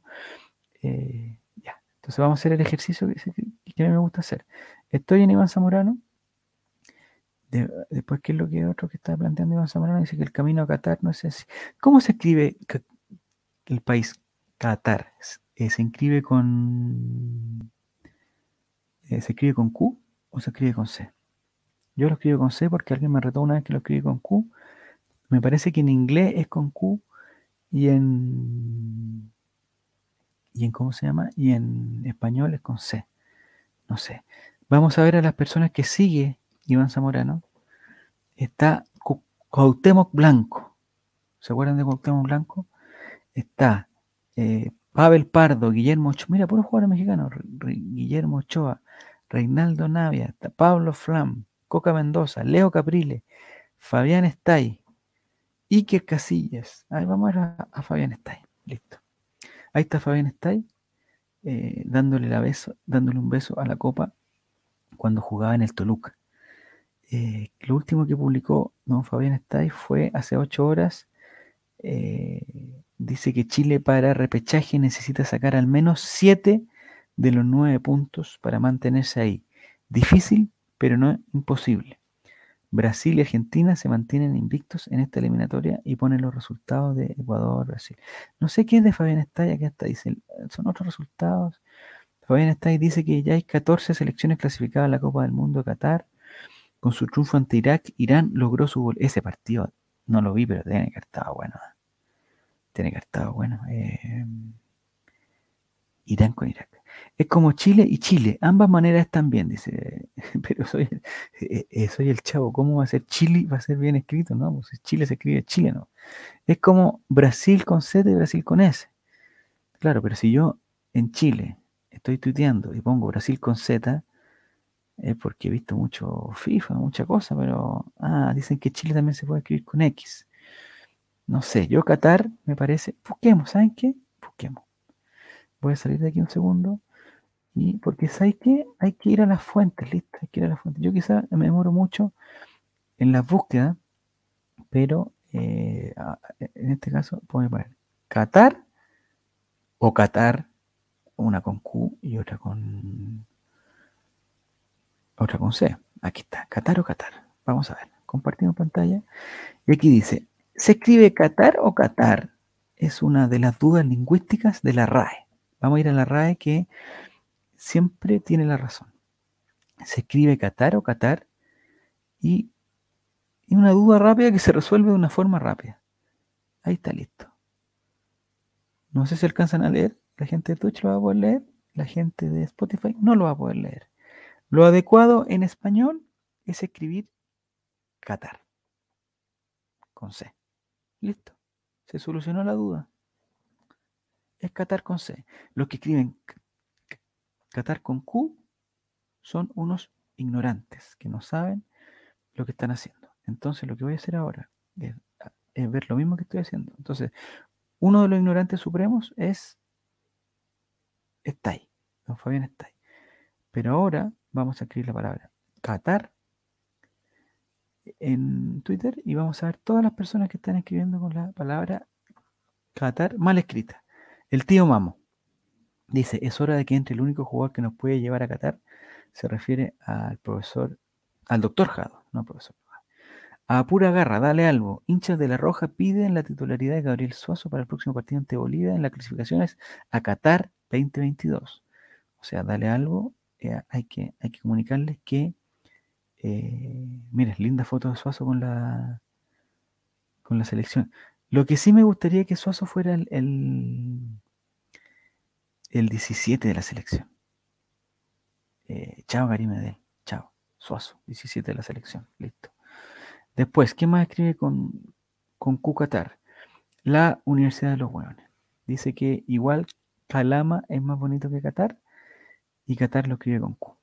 Eh, ya. Entonces vamos a hacer el ejercicio que, que a mí me gusta hacer. Estoy en Iván Zamorano después, ¿qué es lo que otro que está planteando Iván Zamorano? Dice que el camino a Qatar no es así. ¿Cómo se escribe el país Qatar? Eh, ¿Se escribe con. Eh, ¿Se escribe con Q o se escribe con C? Yo lo escribo con C porque alguien me retó una vez que lo escribí con Q. Me parece que en inglés es con Q y en. ¿Y en cómo se llama? Y en español es con C. No sé. Vamos a ver a las personas que sigue Iván Zamorano, está Cuauhtémoc Blanco. ¿Se acuerdan de Cuauhtémoc Blanco? Está eh, Pavel Pardo, Guillermo Ochoa, mira, puro jugador mexicano, Guillermo Ochoa, Reinaldo Navia, Pablo Flam, Coca Mendoza, Leo Caprile, Fabián Estay, Iker Casillas. Ahí vamos a ver a, Fabián Estay. Listo. Ahí está Fabián Estay, eh, dándole, la beso, dándole un beso a la copa cuando jugaba en el Toluca. Eh, lo último que publicó don Fabián Estay fue hace ocho horas. Eh, dice que Chile para repechaje necesita sacar al menos siete de los nueve puntos para mantenerse ahí. Difícil, pero no imposible. Brasil y Argentina se mantienen invictos en esta eliminatoria y ponen los resultados de Ecuador, Brasil. No sé qué es de Fabián Estay, aquí hasta dice, son otros resultados. Fabián Estay dice que ya hay 14 selecciones clasificadas a la Copa del Mundo de Qatar con su triunfo ante Irak, Irán logró su gol. Ese partido no lo vi, pero tiene que estar bueno. Tiene que estar bueno. Eh, Irán con Irak. Es como Chile y Chile. Ambas maneras están bien, dice. Pero soy, eh, eh, soy el chavo. ¿Cómo va a ser Chile? Va a ser bien escrito, ¿no? Pues Chile se escribe Chile, ¿no? Es como Brasil con Z y Brasil con S. Claro, pero si yo en Chile estoy tuiteando y pongo Brasil con Z, es porque he visto mucho FIFA, mucha cosa, pero ah, dicen que Chile también se puede escribir con X. No sé, yo Qatar me parece, busquemos, ¿saben qué? Busquemos. Voy a salir de aquí un segundo. Y porque ¿sabes qué? Hay que ir a las fuentes, listo, hay que ir a las fuentes. Yo quizá me demoro mucho en la búsqueda, pero eh, en este caso puedo poner Qatar o Qatar, una con Q y otra con otra con C. Aquí está, Qatar o Qatar. Vamos a ver, compartimos pantalla. Y aquí dice, ¿se escribe Qatar o Qatar? Es una de las dudas lingüísticas de la RAE. Vamos a ir a la RAE que siempre tiene la razón. Se escribe Qatar o Qatar y, una duda rápida que se resuelve de una forma rápida. Ahí está listo. No sé si alcanzan a leer. La gente de Twitch lo va a poder leer. La gente de Spotify no lo va a poder leer. Lo adecuado en español es escribir Qatar. Con C. Listo. Se solucionó la duda. Es Qatar con C. Los que escriben Qatar con Q son unos ignorantes que no saben lo que están haciendo. Entonces lo que voy a hacer ahora es, ver lo mismo que estoy haciendo. Entonces, uno de los ignorantes supremos es está ahí. Don Fabián está. Pero ahora vamos a escribir la palabra Qatar en Twitter y vamos a ver todas las personas que están escribiendo con la palabra Qatar mal escrita. El tío Mamo dice, es hora de que entre el único jugador que nos puede llevar a Qatar. Se refiere al profesor, al doctor Jado, no profesor. A pura garra, dale algo. Hinchas de la Roja piden la titularidad de Gabriel Suazo para el próximo partido ante Bolivia en las clasificaciones a Qatar 2022. O sea, dale algo. Eh, hay, que, hay que comunicarles que eh, mira, linda foto de Suazo con la, con la selección. Lo que sí me gustaría que Suazo fuera el, el, 17 de la selección. Eh, chao, Gary Medel. Chao. Suazo, 17 de la selección. Listo. Después, ¿qué más escribe con, con Cucatar? La Universidad de los Hueones. Dice que igual Calama es más bonito que Qatar y Qatar lo escribe con Q.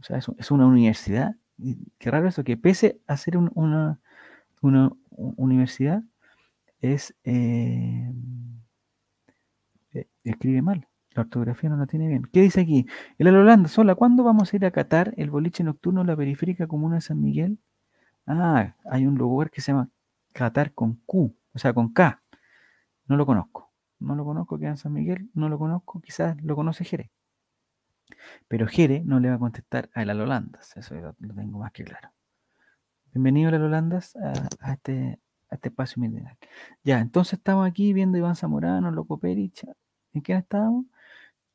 O sea, es una universidad qué raro eso, que pese a ser una, universidad, es eh, eh, escribe mal. La ortografía no la tiene bien. ¿Qué dice aquí? El Holanda, sola, ¿cuándo vamos a ir a Qatar el boliche nocturno la periférica comuna de San Miguel? Ah, hay un lugar que se llama Qatar con Q, o sea, con K. No lo conozco. No lo conozco, queda en San Miguel, no lo conozco, quizás lo conoce Jerez. Pero Jere no le va a contestar a el Holandas, eso lo, tengo más que claro. Bienvenido a Holandas a, este, a este espacio mineral. Ya, entonces estamos aquí viendo Iván Zamorano, Loco Perich. ¿En quién estábamos?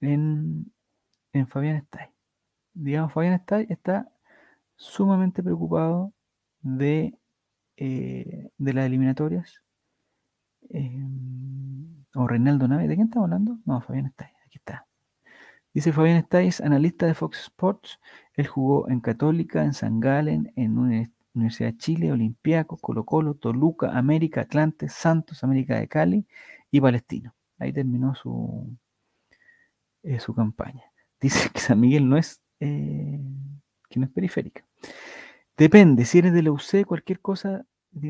En, en Fabián Stay. Digamos, Fabián Stay está sumamente preocupado de, eh, de las eliminatorias. Eh, o Reinaldo Nave, ¿de quién estamos hablando? No, Fabián Stay, aquí está. Dice Fabián Estáis, analista de Fox Sports. Él jugó en Católica, en San Galen, en Universidad de Chile, Olimpiaco, Colo Colo, Toluca, América, Atlante, Santos, América de Cali y Palestino. Ahí terminó su, eh, su campaña. Dice que San Miguel no es, eh, que no es periférica. Depende, si eres de la UC, cualquier cosa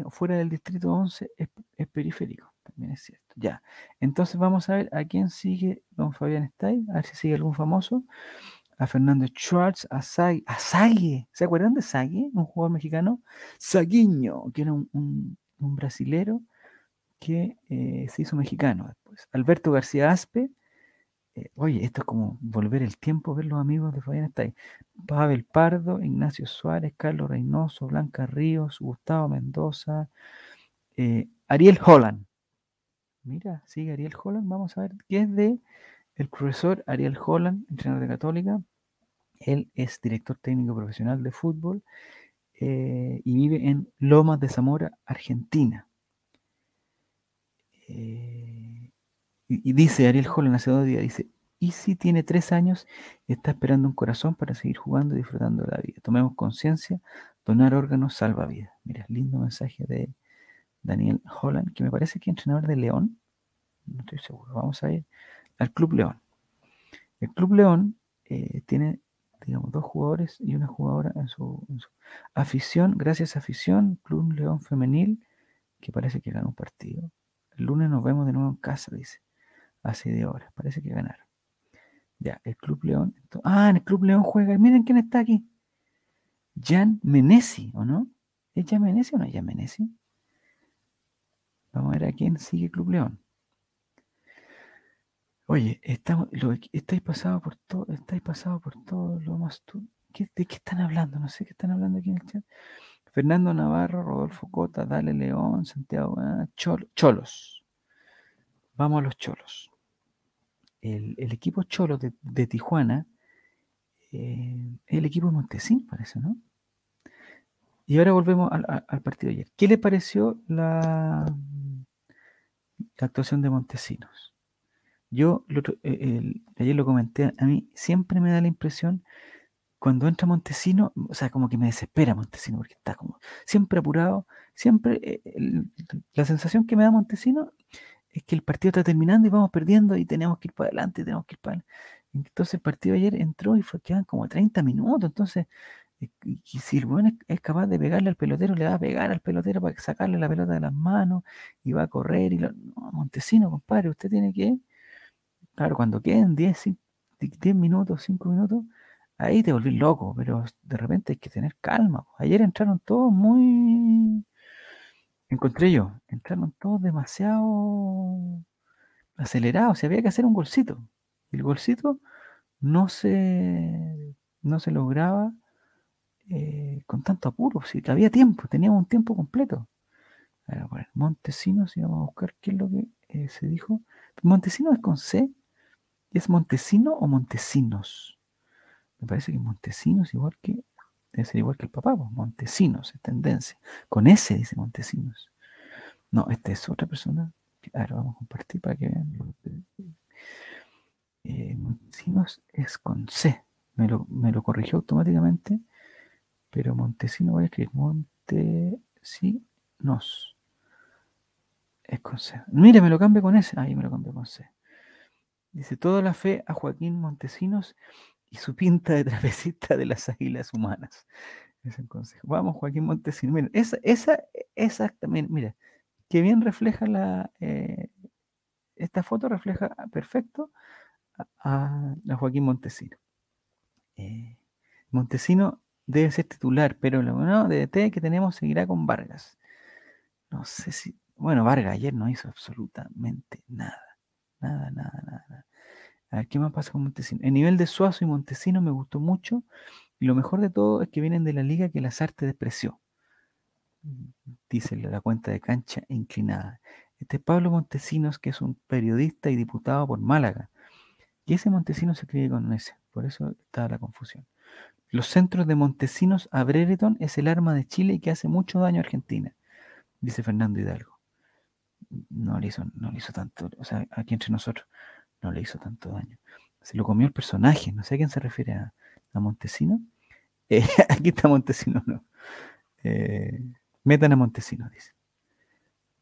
fuera del distrito 11 es periférico. También es cierto. Ya. Entonces vamos a ver a quién sigue don Fabián Stay, a ver si sigue algún famoso. A Fernando Schwartz, a Sague. A Sague. ¿Se acuerdan de Sague? Un jugador mexicano. Saguiño, que era un, un, brasilero que eh, se hizo mexicano después. Alberto García Aspe. Eh, oye, esto es como volver el tiempo, ver los amigos de Fabián Stay. Pavel Pardo, Ignacio Suárez, Carlos Reynoso, Blanca Ríos, Gustavo Mendoza, eh, Ariel Holland. Mira, sigue Ariel Holland. Vamos a ver qué es de el profesor Ariel Holland, entrenador de Católica. Él es director técnico profesional de fútbol eh, y vive en Lomas de Zamora, Argentina. Eh, y, dice Ariel Holland hace dos días, dice, y si tiene tres años, está esperando un corazón para seguir jugando y disfrutando de la vida. Tomemos conciencia, donar órganos salva vidas. Mira, lindo mensaje de Daniel Holland, que me parece que es entrenador de León. No estoy seguro. Vamos a ir al Club León. El Club León eh, tiene, digamos, dos jugadores y una jugadora en su, afición. Gracias a afición, Club León Femenil, que parece que ganó un partido. El lunes nos vemos de nuevo en casa, dice. Hace de horas. Parece que ganaron. Ya, el Club León. ah, en el Club León juega. Miren quién está aquí. Jan Menesi, ¿o no? ¿Es Jan Menesi o no es Jan Menesi? Vamos a ver a quién sigue Club León. Oye, estamos, estáis pasado por todo, estáis pasado por todo lo más ¿De qué están hablando? No sé qué están hablando aquí en el chat. Fernando Navarro, Rodolfo Cota, Dale León, Santiago, Cholos. Vamos a los Cholos. El, equipo Cholos de, Tijuana, eh, el equipo de Montesín, parece, ¿no? Y ahora volvemos al, partido de ayer. ¿Qué le pareció la, la actuación de Montesinos? Yo eh, ayer lo comenté, a mí siempre me da la impresión cuando entra Montesino, o sea, como que me desespera Montesino, porque está como siempre apurado, siempre eh, la sensación que me da Montesino es que el partido está terminando y vamos perdiendo y tenemos que ir para adelante, tenemos que ir para adelante. Entonces el partido ayer entró y fue, quedan como 30 minutos, entonces y si el bueno es, capaz de pegarle al pelotero, le va a pegar al pelotero para sacarle la pelota de las manos y va a correr y lo, no, Montesino, compadre, usted tiene que, claro, cuando queden 10, 10 minutos, 5 minutos, ahí te volví loco, pero de repente hay que tener calma. Ayer entraron todos muy, encontré yo, entraron todos demasiado acelerados, había que hacer un golcito. El golcito no se, no se lograba eh, con tanto apuro, si había tiempo, teníamos un tiempo completo. Bueno, Montesinos, y vamos a buscar qué es lo que eh, se dijo. Montesinos es con C, ¿es Montesino o Montesinos? Me parece que Montesinos igual que, debe ser igual que el papá, pues, Montesinos, es tendencia. Con S dice Montesinos. No, esta es otra persona. Ahora vamos a compartir para que vean. Eh, Montesinos es con C. Me lo, me lo corrigió automáticamente. Pero Montesinos voy a escribir Montesinos. Es con C. Mire, me lo cambio con S. Ahí me lo cambio con C. Dice, toda la fe a Joaquín Montesinos y su pinta de trapecista de las águilas humanas. Es el consejo. Vamos, Joaquín Montesino. Mira, esa, esa, exactamente, mira, que bien refleja la. Eh, esta foto refleja perfecto a, Joaquín Montesino. Eh, Montesino debe ser titular, pero lo bueno de DT que tenemos seguirá con Vargas. No sé si. Bueno, Vargas ayer no hizo absolutamente nada. Nada, nada, nada. A ver, ¿qué más pasa con Montesino? El nivel de Suazo y Montesino me gustó mucho. Y lo mejor de todo es que vienen de la liga que las artes despreció. Dice la cuenta de cancha inclinada. Este es Pablo Montesinos, que es un periodista y diputado por Málaga. Y ese Montesinos se escribe con ese. Por eso está la confusión. Los centros de Montesinos a Brereton es el arma de Chile que hace mucho daño a Argentina, dice Fernando Hidalgo. No le hizo, no le hizo tanto, o sea, aquí entre nosotros no le hizo tanto daño. Se lo comió el personaje, no sé a quién se refiere a, Montesino. Eh, aquí está Montesino, no. Eh, metan a Montesino, dice.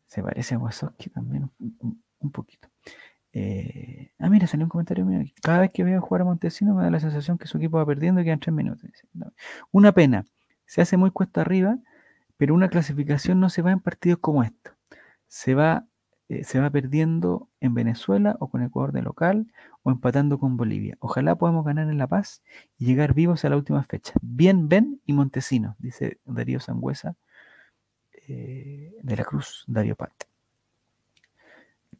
Se parece a Wasowski también un, poquito. Eh, ah, mira, salió un comentario mío. Cada vez que veo jugar a Montesino me da la sensación que su equipo va perdiendo y quedan tres minutos. Una pena. Se hace muy cuesta arriba, pero una clasificación no se va en partidos como esto. Se va eh, se va perdiendo en Venezuela o con Ecuador de local o empatando con Bolivia. Ojalá podamos ganar en La Paz y llegar vivos a la última fecha. Bien, Ben y Montesino, dice Darío Sangüesa eh, de la Cruz, Darío Pat.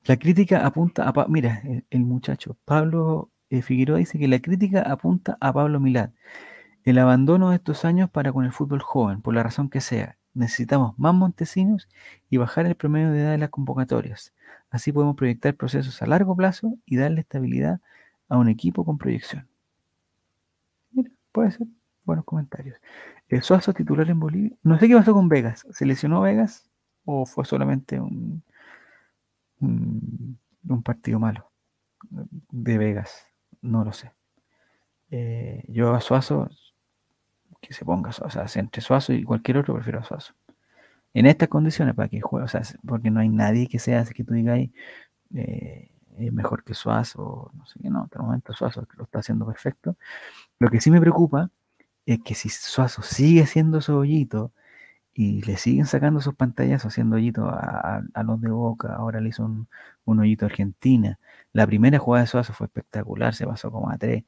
La crítica apunta a... Mira, el, muchacho Pablo eh, Figueroa dice que la crítica apunta a Pablo Milad. El abandono de estos años para con el fútbol joven, por la razón que sea, Necesitamos más montesinos y bajar el promedio de edad de las convocatorias. Así podemos proyectar procesos a largo plazo y darle estabilidad a un equipo con proyección. Mira, puede ser. Buenos comentarios. El Suazo titular en Bolivia. No sé qué pasó con Vegas. ¿Se lesionó Vegas o fue solamente un, un, partido malo de Vegas? No lo sé. Eh, yo a Suazo que se ponga, o sea, entre Suazo y cualquier otro, prefiero a Suazo. En estas condiciones, para que juegue, o sea, porque no hay nadie que sea, así que tú digas eh, mejor que Suazo, no sé qué, no, hasta momento Suazo lo está haciendo perfecto. Lo que sí me preocupa es que si Suazo sigue haciendo su hoyito y le siguen sacando sus pantallas haciendo hoyito a, los de Boca, ahora le hizo un, hoyito a Argentina. La primera jugada de Suazo fue espectacular, se pasó como a tres.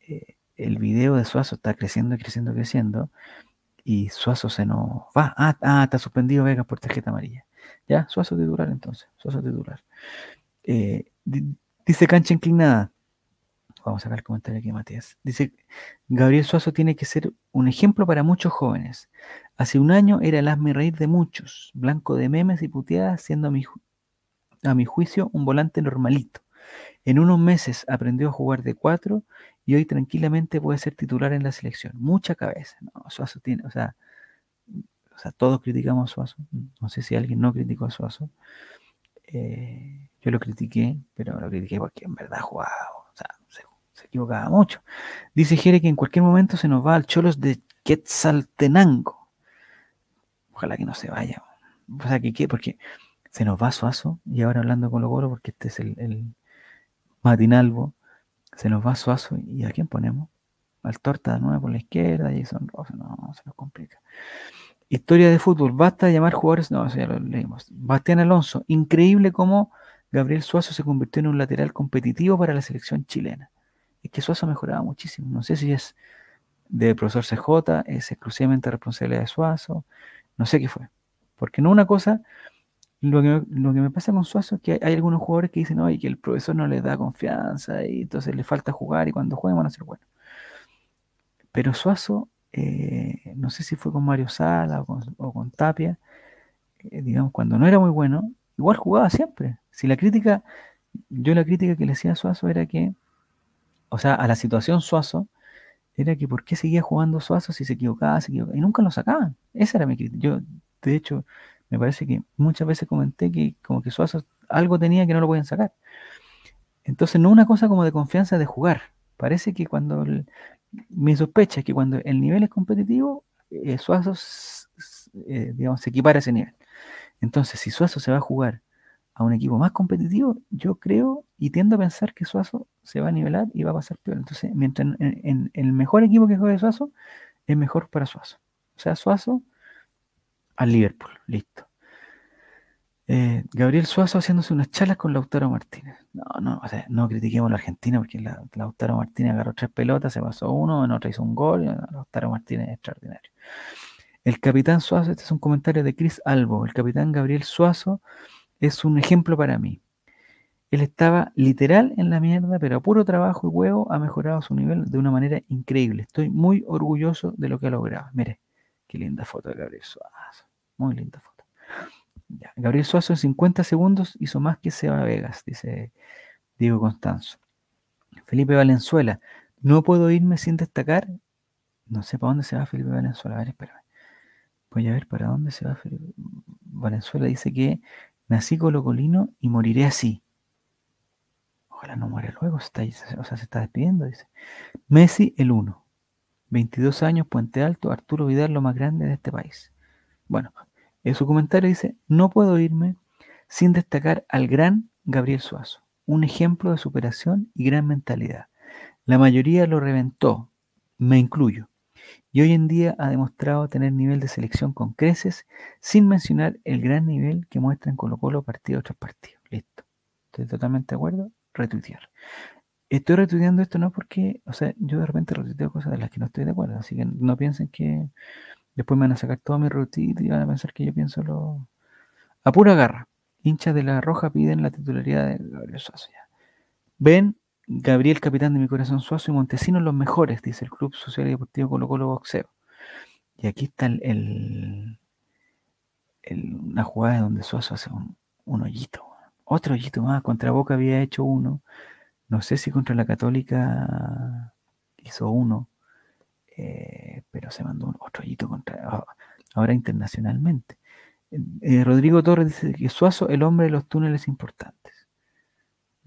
Eh, el video de Suazo está creciendo, creciendo, creciendo, y Suazo se nos va. Ah, ah está suspendido Vegas por tarjeta amarilla. Ya, Suazo titular entonces, Suazo titular. Eh, dice cancha inclinada. Vamos a sacar el comentario aquí, Matías. Dice, Gabriel Suazo tiene que ser un ejemplo para muchos jóvenes. Hace un año era el hazme reír de muchos, blanco de memes y puteadas, siendo a mi, a mi juicio un volante normalito. En unos meses aprendió a jugar de cuatro y hoy tranquilamente puede ser titular en la selección. Mucha cabeza. No, Suazo tiene, o sea, o sea, todos criticamos a Suazo. No sé si alguien no criticó a Suazo. Eh, yo lo critiqué, pero lo critiqué porque en verdad jugaba, equivocaba mucho. Dice Jere que en cualquier momento se nos va al Cholos de Quetzaltenango. Ojalá que no se vaya. O sea, que qué, porque se nos va Suazo, y ahora hablando con Logoro, porque este es el, matinalvo, se nos va Suazo, ¿y a quién ponemos? Al Torta de nuevo por la izquierda, Jason Ross, no, se nos complica. Historia de fútbol, basta llamar jugadores, no, ya lo leímos. Bastián Alonso, increíble cómo Gabriel Suazo se convirtió en un lateral competitivo para la selección chilena. Es que Suazo mejoraba muchísimo. No sé si es de profesor CJ, es exclusivamente responsabilidad de Suazo, no sé qué fue. Porque no una cosa, lo que, me pasa con Suazo es que hay, algunos jugadores que dicen, oye, que el profesor no les da confianza y entonces le falta jugar y cuando jueguen van a ser buenos. Pero Suazo eh, no sé si fue con Mario Sala o con, Tapia, eh, digamos, cuando no era muy bueno, igual jugaba siempre. Si la crítica, yo la crítica que le hacía a Suazo era que, o sea, a la situación Suazo, era que por qué seguía jugando Suazo si se equivocaba, se equivocaba, y nunca lo sacaban. Esa era mi crítica. Yo, de hecho, me parece que muchas veces comenté que como que Suazo algo tenía que no lo podían sacar. Entonces, no una cosa como de confianza de jugar. Parece que cuando mi sospecha es que cuando el nivel es competitivo, eh, Suazo eh, digamos, se equipara a ese nivel. Entonces, si Suazo se va a jugar a un equipo más competitivo, yo creo y tiendo a pensar que Suazo se va a nivelar y va a pasar peor. Entonces, mientras en, el mejor equipo que juegue Suazo, es mejor para Suazo. O sea, Suazo al Liverpool, listo. Eh, Gabriel Suazo haciéndose unas charlas con Lautaro Martínez. No, no, o sea, no critiquemos a la Argentina porque Lautaro Martínez agarró tres pelotas, se pasó uno, en otra hizo un gol, Lautaro Martínez es extraordinario. El capitán Suazo, este es un comentario de Chris Albo, el capitán Gabriel Suazo es un ejemplo para mí. Él estaba literal en la mierda, pero a puro trabajo y huevo ha mejorado su nivel de una manera increíble. Estoy muy orgulloso de lo que ha logrado. Mire, qué linda foto de Gabriel Suazo. Muy linda foto. Gabriel Suazo en 50 segundos hizo más que Seba Vegas, dice Diego Constanzo. Felipe Valenzuela, no puedo irme sin destacar. No sé para dónde se va Felipe Valenzuela. A ver, espérame. Voy a ver para dónde se va Felipe Valenzuela. Dice que nací colocolino y moriré así. Ojalá no muere luego, o sea, se está despidiendo, dice. Messi, el 1. 22 años, Puente Alto, Arturo Vidal, lo más grande de este país. Bueno, en su comentario dice, no puedo irme sin destacar al gran Gabriel Suazo, un ejemplo de superación y gran mentalidad. La mayoría lo reventó, me incluyo, y hoy en día ha demostrado tener nivel de selección con creces, sin mencionar el gran nivel que muestra en Colo Colo partido tras partido. Listo. Estoy totalmente de acuerdo. Retuitear. Estoy retuiteando esto no porque, o sea, yo de repente retuiteo cosas de las que no estoy de acuerdo, así que no piensen que Después me van a sacar toda mi rutina y van a pensar que yo pienso lo. A pura garra. Hinchas de la Roja piden la titularidad de Gabriel Suazo. Ven, Gabriel, capitán de mi corazón Suazo y Montesinos los mejores, dice el Club Social y Deportivo Colo Colo Boxeo. Y aquí está el, una jugada donde Suazo hace un, un, hoyito. Otro hoyito más. Contra Boca había hecho uno. No sé si contra la Católica hizo uno. Eh, pero se mandó otro hoyito contra, ah, ahora internacionalmente. Eh, Rodrigo Torres dice que Suazo, el hombre de los túneles importantes.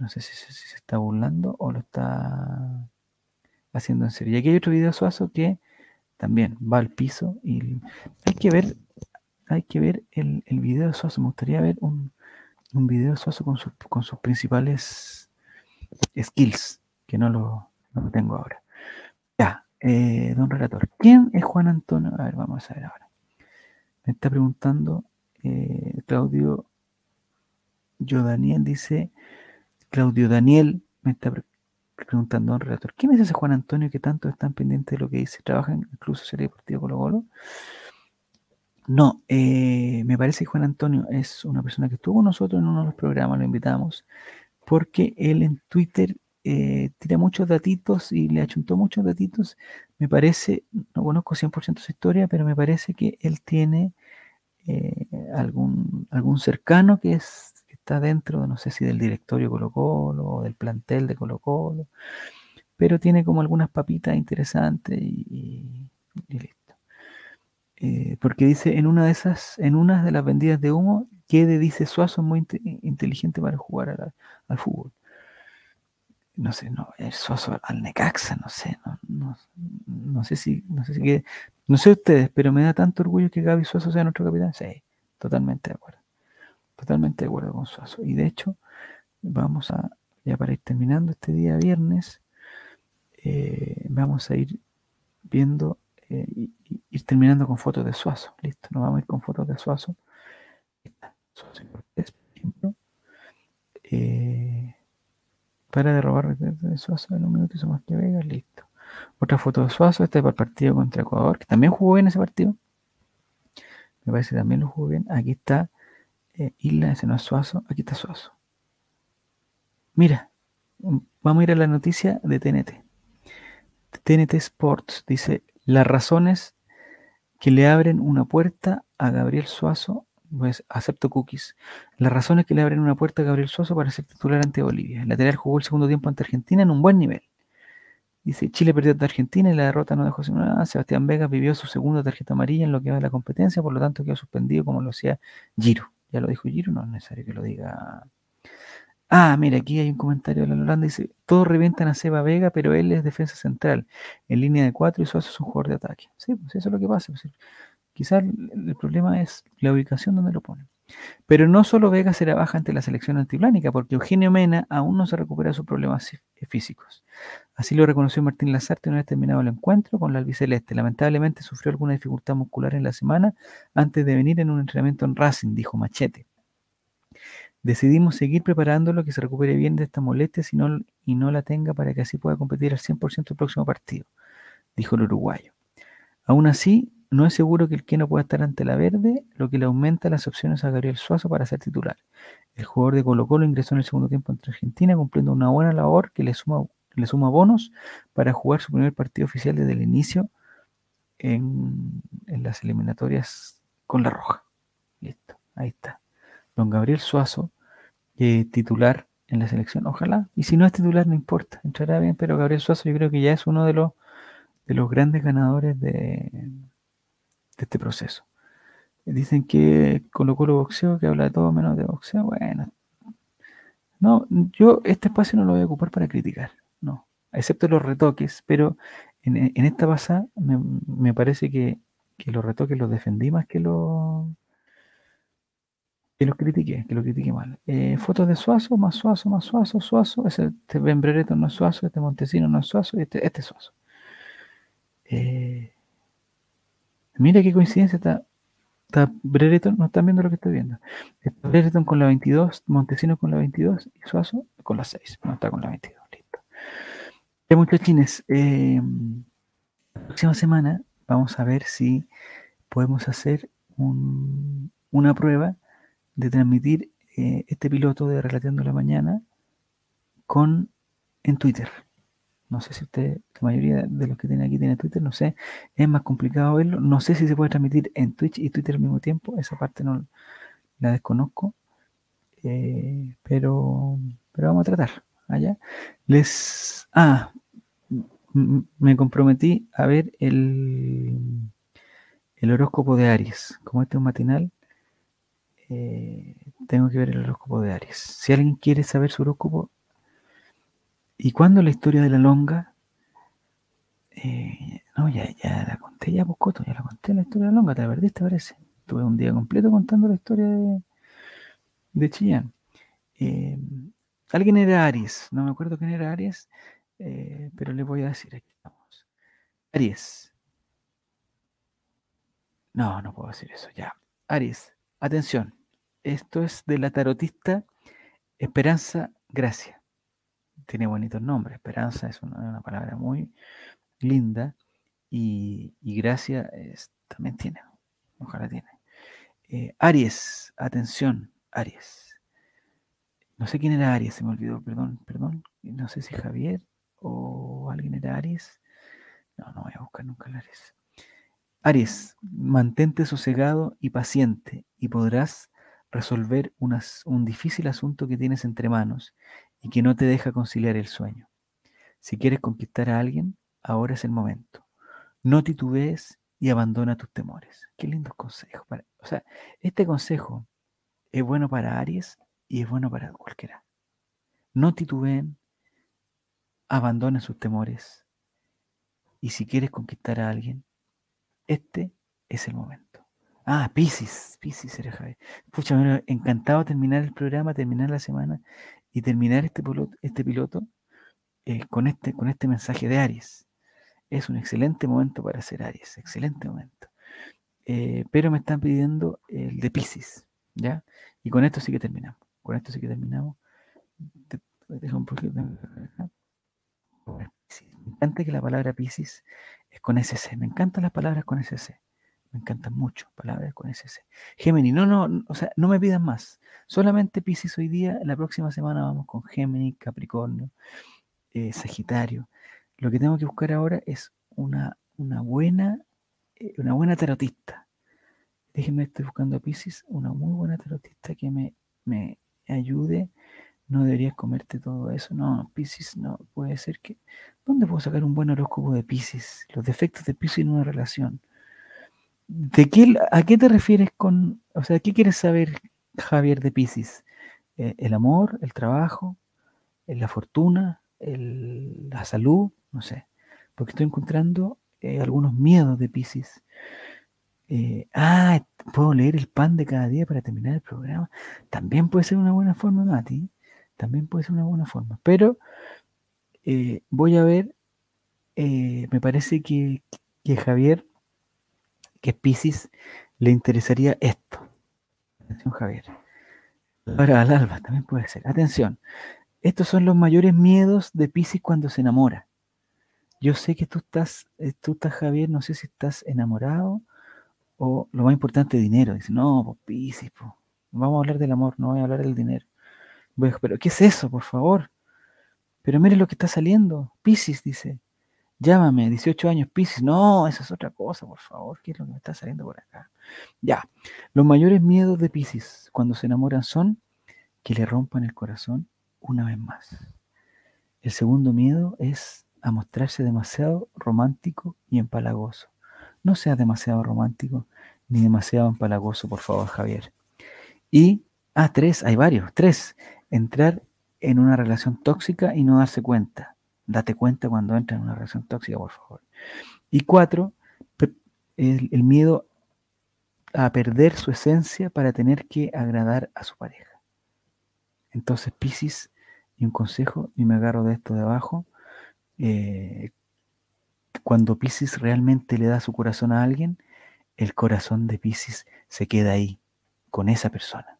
No sé si, se está burlando o lo está haciendo en serio. Y aquí hay otro video de Suazo que también va al piso y hay que ver, hay que ver el, el video de Suazo. Me gustaría ver un, un video de Suazo con, con sus principales skills, que no lo, no tengo ahora. Ya, eh, don Relator, ¿quién es Juan Antonio? A ver, vamos a ver ahora. Me está preguntando eh, Claudio Yo Daniel, dice Claudio Daniel, me está preguntando don Relator, ¿quién es ese Juan Antonio que tanto están pendientes de lo que dice? ¿Trabaja en el Club Deportivo Colo Colo? No, eh, me parece que Juan Antonio es una persona que estuvo con nosotros en uno de los programas, lo invitamos, porque él en Twitter eh, tira muchos datitos y le achuntó muchos datitos. Me parece, no conozco 100% su historia, pero me parece que él tiene eh, algún, algún cercano que, es, está dentro, no sé si del directorio Colo Colo o del plantel de Colo Colo, pero tiene como algunas papitas interesantes y, listo. Eh, porque dice, en una de esas, en una de las vendidas de humo, Quede dice Suazo es muy inteligente para jugar al fútbol no sé, no, el Suazo al Necaxa, no sé, no, no, sé si, no sé si que, no sé ustedes, pero me da tanto orgullo que Gaby Suazo sea nuestro capitán. Sí, totalmente de acuerdo. Totalmente de acuerdo con Suazo. Y de hecho, vamos a, ya para ir terminando este día viernes, eh, vamos a ir viendo, eh, y, ir terminando con fotos de Suazo. Listo, nos vamos a ir con fotos de Suazo. Suazo por ejemplo. Eh, para de robar de Suazo en un minuto hizo más que Vega, listo. Otra foto de Suazo, este es para el partido contra Ecuador, que también jugó bien ese partido. Me parece que también lo jugó bien. Aquí está eh, Isla, ese no es Suazo, aquí está Suazo. Mira, vamos a ir a la noticia de TNT. TNT Sports dice, las razones que le abren una puerta a Gabriel Suazo pues acepto cookies. Las razones que le abren una puerta a Gabriel Suazo para ser titular ante Bolivia. El lateral jugó el segundo tiempo ante Argentina en un buen nivel. Dice, Chile perdió ante Argentina y la derrota no dejó sin nada. Sebastián Vega vivió su segunda tarjeta amarilla en lo que va de la competencia, por lo tanto quedó suspendido como lo hacía Giro. Ya lo dijo Giro, no es necesario que lo diga. Ah, mira, aquí hay un comentario de la Holanda. Dice, todos revientan a Seba Vega, pero él es defensa central, en línea de cuatro y Suazo es un jugador de ataque. Sí, pues eso es lo que pasa. Pues, Quizás el problema es la ubicación donde lo ponen. Pero no solo Vega será baja ante la selección antiplánica, porque Eugenio Mena aún no se recupera de sus problemas físicos. Así lo reconoció Martín Lazarte una vez terminado el encuentro con la albiceleste. Lamentablemente sufrió alguna dificultad muscular en la semana antes de venir en un entrenamiento en Racing, dijo Machete. Decidimos seguir preparándolo que se recupere bien de esta molestia y no la tenga para que así pueda competir al 100% el próximo partido, dijo el uruguayo. Aún así, no es seguro que el que no pueda estar ante la verde, lo que le aumenta las opciones a Gabriel Suazo para ser titular. El jugador de Colo Colo ingresó en el segundo tiempo entre Argentina, cumpliendo una buena labor que le suma, le suma bonos para jugar su primer partido oficial desde el inicio en, las eliminatorias con la roja. Listo, ahí está. Don Gabriel Suazo, eh, titular en la selección, ojalá. Y si no es titular, no importa, entrará bien, pero Gabriel Suazo yo creo que ya es uno de los, de los grandes ganadores de este proceso. Dicen que colocó lo boxeo, que habla de todo menos de boxeo. Bueno, no, yo este espacio no lo voy a ocupar para criticar, no, excepto los retoques, pero en, esta pasada me, parece que, los retoques los defendí más que los que los critiqué, que los critiqué mal. Eh, fotos de Suazo, más Suazo, más Suazo, Suazo, ese, este Bembrereto no es Suazo, este Montesino no es Suazo, este, este es Suazo. Eh, Mira qué coincidencia está. Está Brereton, no están viendo lo que estoy viendo. Está Brereton con la 22, Montesino con la 22 y Suazo con la 6. No está con la 22. Ya muchachines, eh, la próxima semana vamos a ver si podemos hacer una prueba de transmitir eh, este piloto de Relateando la Mañana con en Twitter. No sé si usted, la mayoría de los que tienen aquí tiene Twitter, no sé, es más complicado verlo. No sé si se puede transmitir en Twitch y Twitter al mismo tiempo, esa parte no la desconozco. Eh, pero, pero vamos a tratar. Allá. Les. Ah, me comprometí a ver el, el horóscopo de Aries. Como este es un matinal, eh, tengo que ver el horóscopo de Aries. Si alguien quiere saber su horóscopo, ¿Y cuándo la historia de la longa? Eh, no, ya, ya la conté, ya Boscoto, ya la conté la historia de la longa, te la perdiste, parece. Tuve un día completo contando la historia de, de Chillán. Eh, alguien era Aries, no me acuerdo quién era Aries, eh, pero le voy a decir, aquí estamos. Aries. No, no puedo decir eso, ya. Aries, atención. Esto es de la tarotista Esperanza Gracia tiene bonitos nombres. Esperanza es una, palabra muy linda y, gracia también tiene. Ojalá tiene. Eh, Aries, atención, Aries. no sé quién era Aries, se me olvidó, perdón, perdón. No sé si Javier o alguien era Aries. No, no voy a buscar nunca Aries. Aries, mantente sosegado y paciente y podrás resolver un difícil asunto que tienes entre manos y que no te deja conciliar el sueño. Si quieres conquistar a alguien, ahora es el momento. No titubees y abandona tus temores. Qué lindo consejo. o sea, este consejo es bueno para Aries y es bueno para cualquiera. No titubeen, abandonen sus temores. Y si quieres conquistar a alguien, este es el momento. Ah, Pisces, Pisces era Javier. Pucha, me encantado terminar el programa, terminar la semana y terminar este piloto, este piloto eh, con, este, con este mensaje de Aries. Es un excelente momento para hacer Aries, excelente momento. Eh, pero me están pidiendo el de Pisces, ¿ya? Y con esto sí que terminamos. Con esto sí que terminamos. un poquito. Me encanta que la palabra Pisces es con SC. Me encantan las palabras con SC. Me encantan mucho palabras con SC. Gemini, no, no, o sea, no me pidan más. Solamente Pisces hoy día. La próxima semana vamos con Gemini, Capricornio, eh, Sagitario. Lo que tengo que buscar ahora es una, una buena, eh, una buena tarotista. Déjenme, estoy buscando a Pisces, una muy buena tarotista que me, me ayude. No deberías comerte todo eso. No, Pisces, no, puede ser que... ¿Dónde puedo sacar un buen horóscopo de Pisces? Los defectos de Pisces en una relación. ¿De qué, ¿A qué te refieres con... O sea, ¿qué quieres saber, Javier, de Pisces? Eh, ¿El amor, el trabajo, la fortuna, la salud? No sé. Porque estoy encontrando eh, algunos miedos de Pisces. Eh, ah, puedo leer el pan de cada día para terminar el programa. También puede ser una buena forma, Mati. También puede ser una buena forma. Pero eh, voy a ver, eh, me parece que, que, Javier, que Piscis, le interesaría esto. Atención, Javier. Ahora al alba también puede ser. Atención. Estos son los mayores miedos de Piscis cuando se enamora. Yo sé que tú estás, tú estás, Javier, no sé si estás enamorado o lo más importante, dinero. Dice, no, pues Piscis, vamos a hablar del amor, no voy a hablar del dinero. Pero, ¿qué es eso, por favor? Pero mire lo que está saliendo. Piscis dice, llámame, 18 años, Piscis. No, eso es otra cosa, por favor. ¿Qué es lo que me está saliendo por acá? Ya, los mayores miedos de Piscis cuando se enamoran son que le rompan el corazón una vez más. El segundo miedo es a mostrarse demasiado romántico y empalagoso. No sea demasiado romántico ni demasiado empalagoso, por favor, Javier. Y, ah, tres, hay varios, tres, entrar en una relación tóxica y no darse cuenta. Date cuenta cuando entras en una relación tóxica, por favor. Y cuatro, el, miedo a perder su esencia para tener que agradar a su pareja. Entonces, Pisces, y un consejo, y me agarro de esto de abajo, eh, cuando Pisces realmente le da su corazón a alguien, el corazón de Pisces se queda ahí, con esa persona.